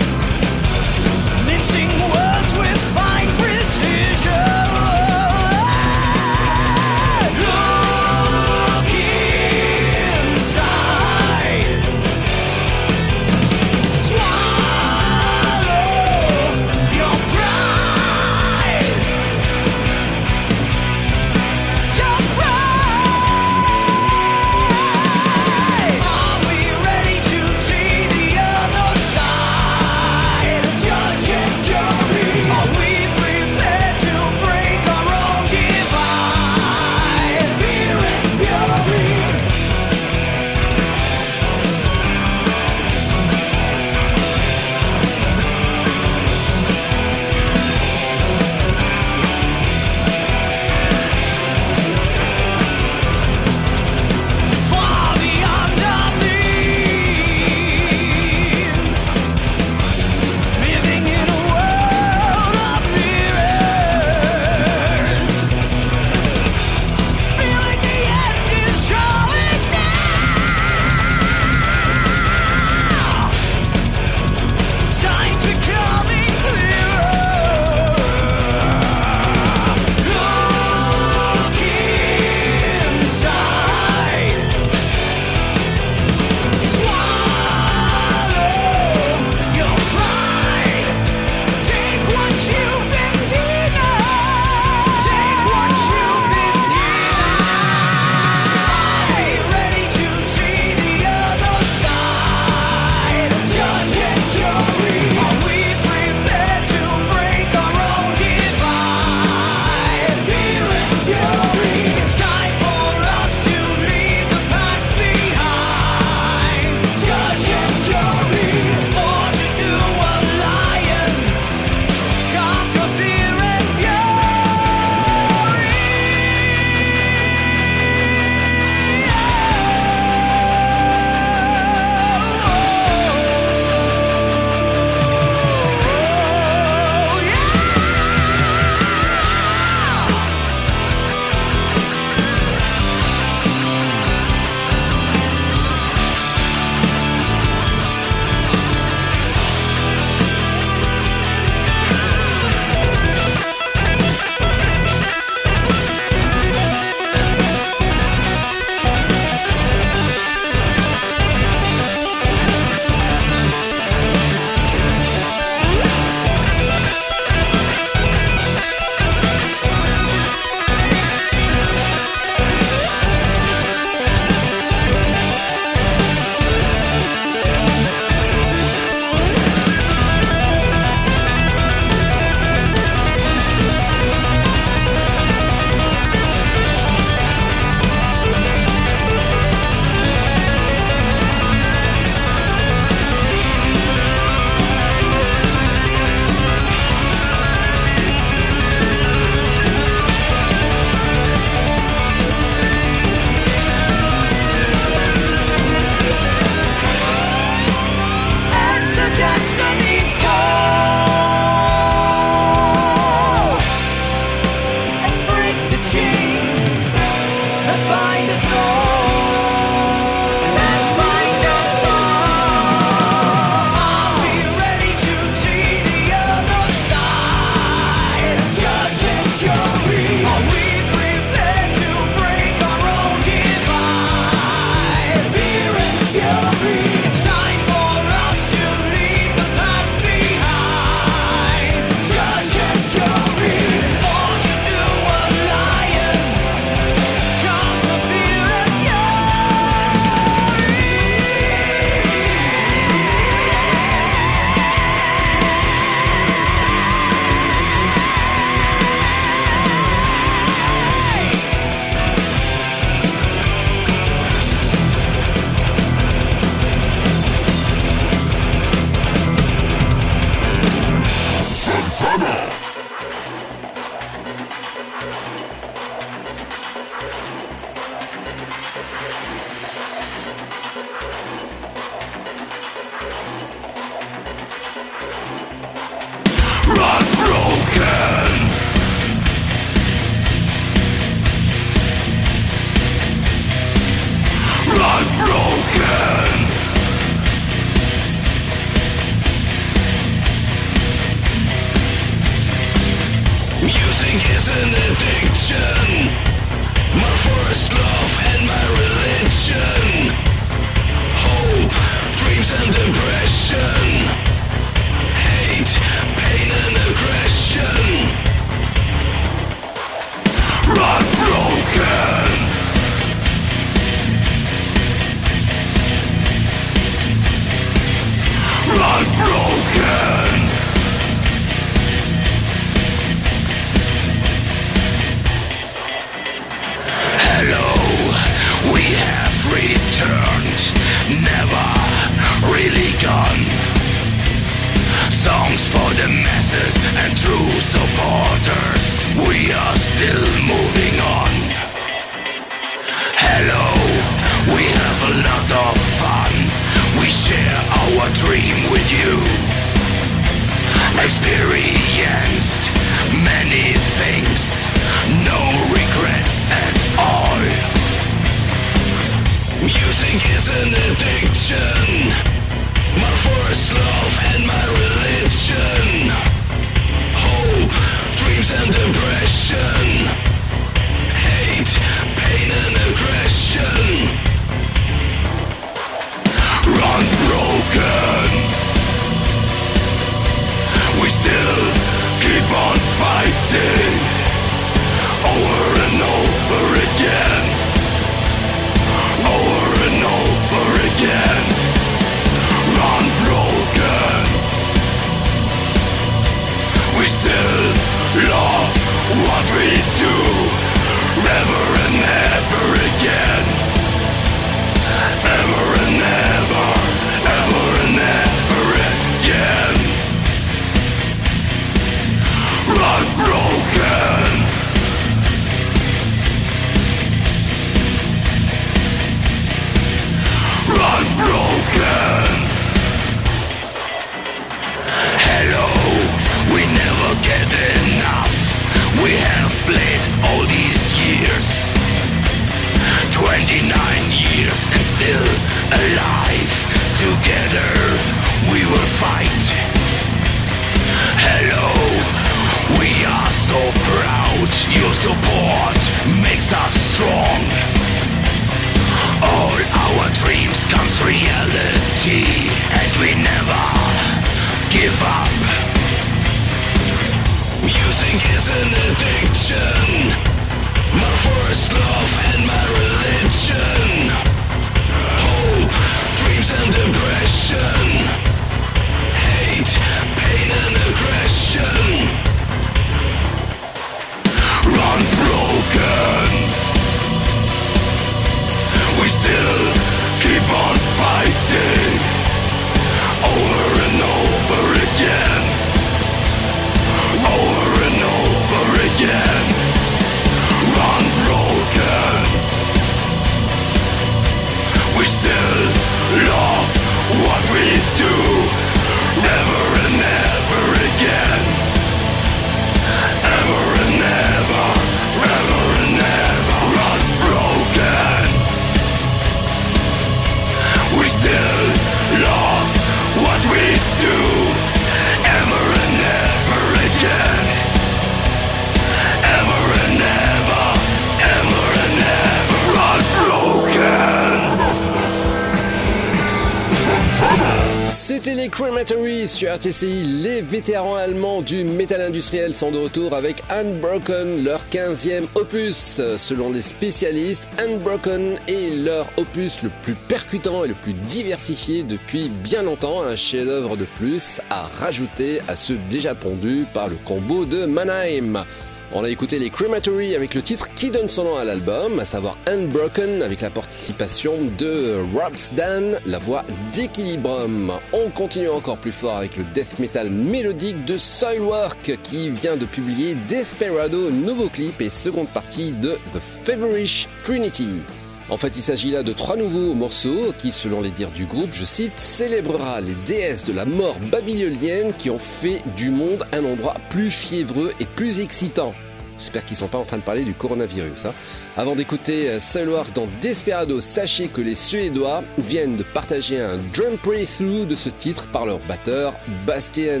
Crematory sur RTCI. Les vétérans allemands du métal industriel sont de retour avec Unbroken, leur 15e opus. Selon les spécialistes, Unbroken est leur opus le plus percutant et le plus diversifié depuis bien longtemps. Un chef-d'œuvre de plus à rajouter à ceux déjà pondus par le combo de Mannheim. On a écouté les Crematory avec le titre qui donne son nom à l'album, à savoir Unbroken avec la participation de Robsdan, la voix d'Equilibrium. On continue encore plus fort avec le death metal mélodique de Soilwork qui vient de publier Desperado, nouveau clip et seconde partie de The Feverish Trinity. En fait, il s'agit là de trois nouveaux morceaux qui, selon les dires du groupe, je cite, célébrera les déesses de la mort babylonienne qui ont fait du monde un endroit plus fiévreux et plus excitant. J'espère qu'ils sont pas en train de parler du coronavirus. hein. Avant d'écouter euh, Soilwork dans Desperado, sachez que les Suédois viennent de partager un drum playthrough de ce titre par leur batteur Bastien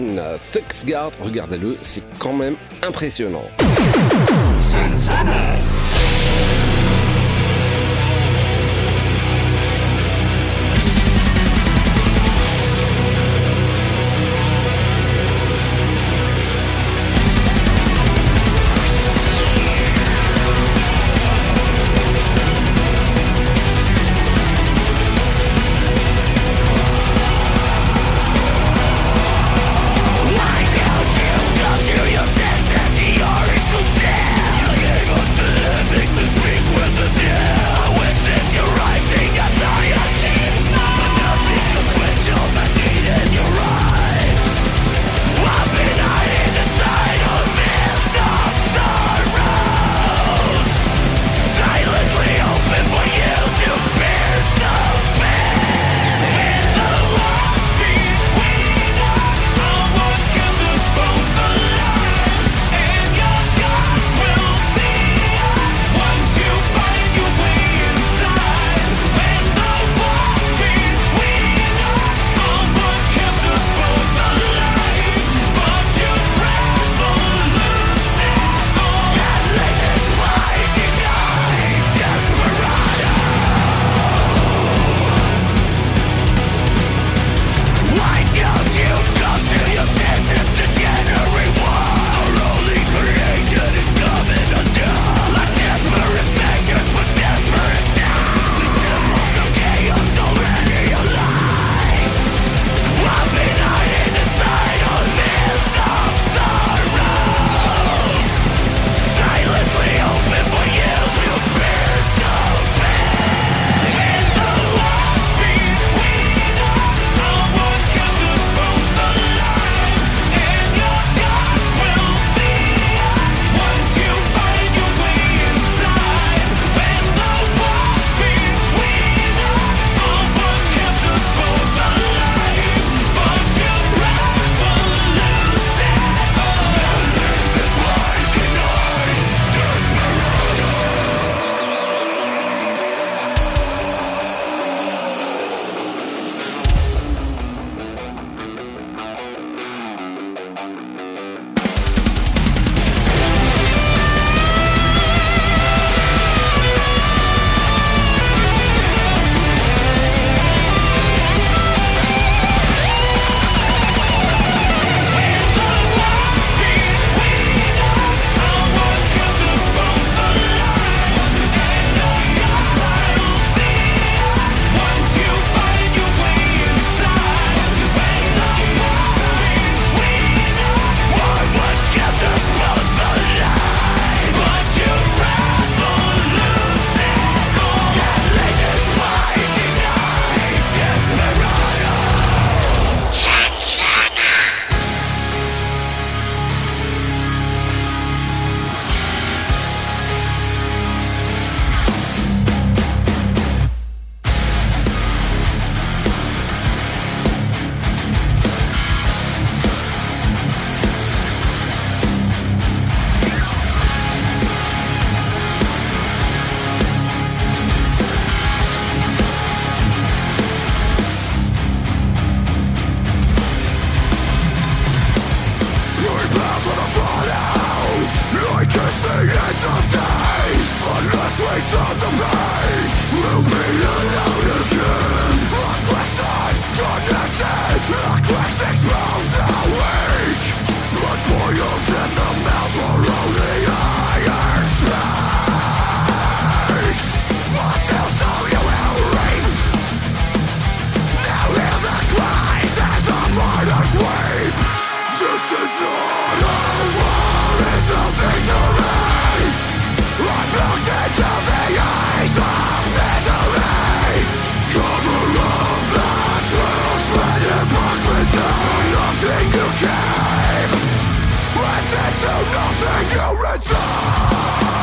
Thuxgard. Regardez-le, c'est quand même impressionnant. return.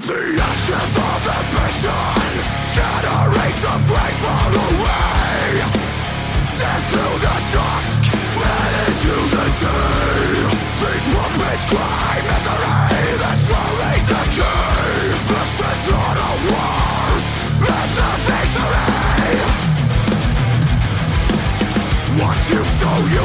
The ashes of ambition, of away. The dusk and into the day. These cry misery slowly decay. This is not a war, it's a victory. What you show you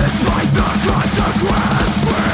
It's like the consequence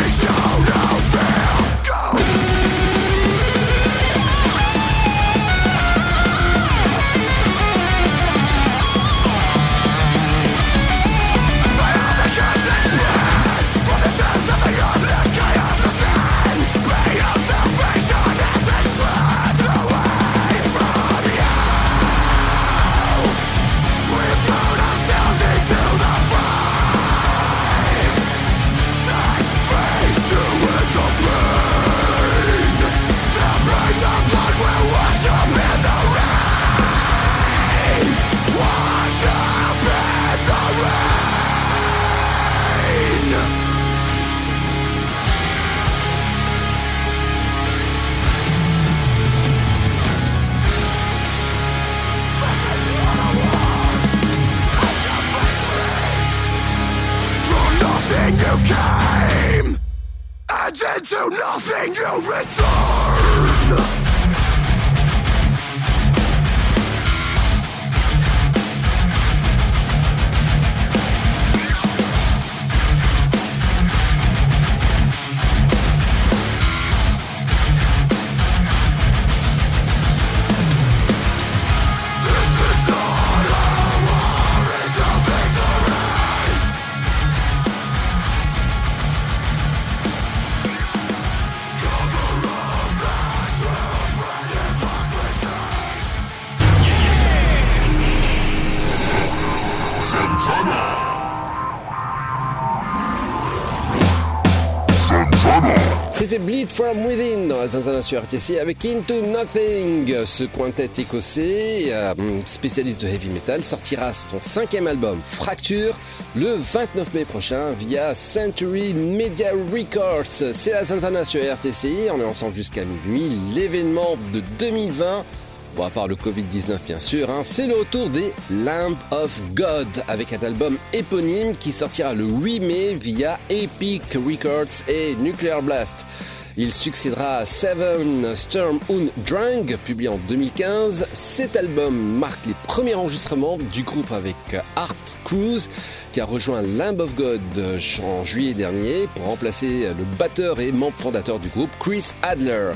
sur RTC avec Into Nothing. Ce quintet écossais, euh, spécialiste de heavy metal, sortira son cinquième album Fracture le 29 mai prochain via Century Media Records. C'est la Zanzana sur RTC, on est ensemble jusqu'à minuit. L'événement de 2020 Bon, à part le Covid-19 bien sûr, hein, c'est le retour des Lamp of God avec un album éponyme qui sortira le 8 mai via Epic Records et Nuclear Blast. Il succédera à Seven Storm und Drang, publié en 2015. Cet album marque les premiers enregistrements du groupe avec Art Cruz, qui a rejoint Lamb of God en juillet dernier pour remplacer le batteur et membre fondateur du groupe, Chris Adler.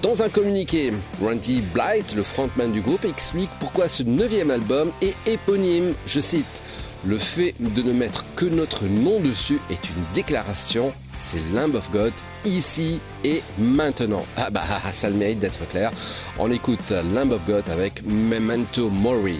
Dans un communiqué, Randy Blight, le frontman du groupe, explique pourquoi ce neuvième album est éponyme. Je cite Le fait de ne mettre que notre nom dessus est une déclaration. C'est Lamb of God, ici et maintenant. Ah bah ça a le mérite d'être clair. On écoute Lamb of God avec Memento Mori.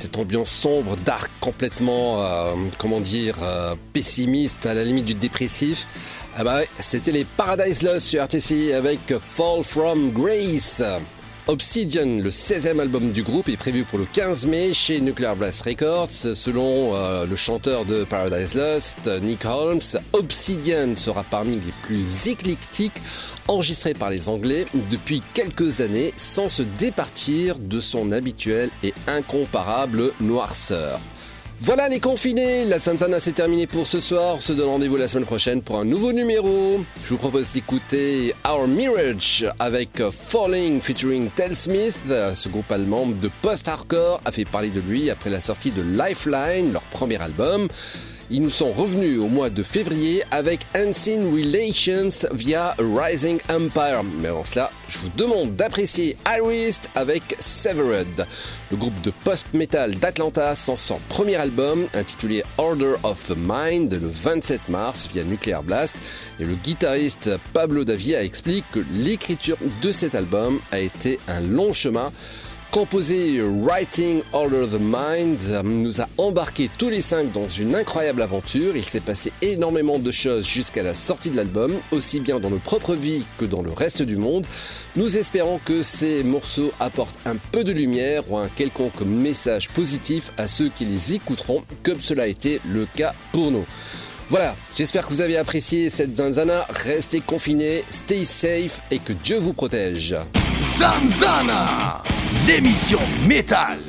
Cette ambiance sombre, dark, complètement, euh, comment dire, euh, pessimiste, à la limite du dépressif. Ah bah c'était les Paradise Lost sur RTC avec Fall From Grace. Obsidian, le 16e album du groupe, est prévu pour le 15 mai chez Nuclear Blast Records. Selon euh, le chanteur de Paradise Lost, Nick Holmes, Obsidian sera parmi les plus éclectiques enregistrés par les Anglais depuis quelques années sans se départir de son habituelle et incomparable noirceur. Voilà les confinés, la Santana c'est terminé pour ce soir, on se donne rendez-vous la semaine prochaine pour un nouveau numéro. Je vous propose d'écouter Our Mirage avec Falling featuring Tel Smith, ce groupe allemand de post-hardcore a fait parler de lui après la sortie de Lifeline, leur premier album. Ils nous sont revenus au mois de février avec Unseen Relations via Rising Empire. Mais avant cela, je vous demande d'apprécier Iris avec Severed. Le groupe de post-metal d'Atlanta sent son premier album intitulé Order of the Mind le 27 mars via Nuclear Blast. Et le guitariste Pablo Davia explique que l'écriture de cet album a été un long chemin composé Writing Order the Mind nous a embarqués tous les cinq dans une incroyable aventure. Il s'est passé énormément de choses jusqu'à la sortie de l'album, aussi bien dans nos propres vies que dans le reste du monde. Nous espérons que ces morceaux apportent un peu de lumière ou un quelconque message positif à ceux qui les écouteront, comme cela a été le cas pour nous. Voilà, j'espère que vous avez apprécié cette zanzana. Restez confinés, stay safe et que Dieu vous protège. Zanzana, l'émission métal.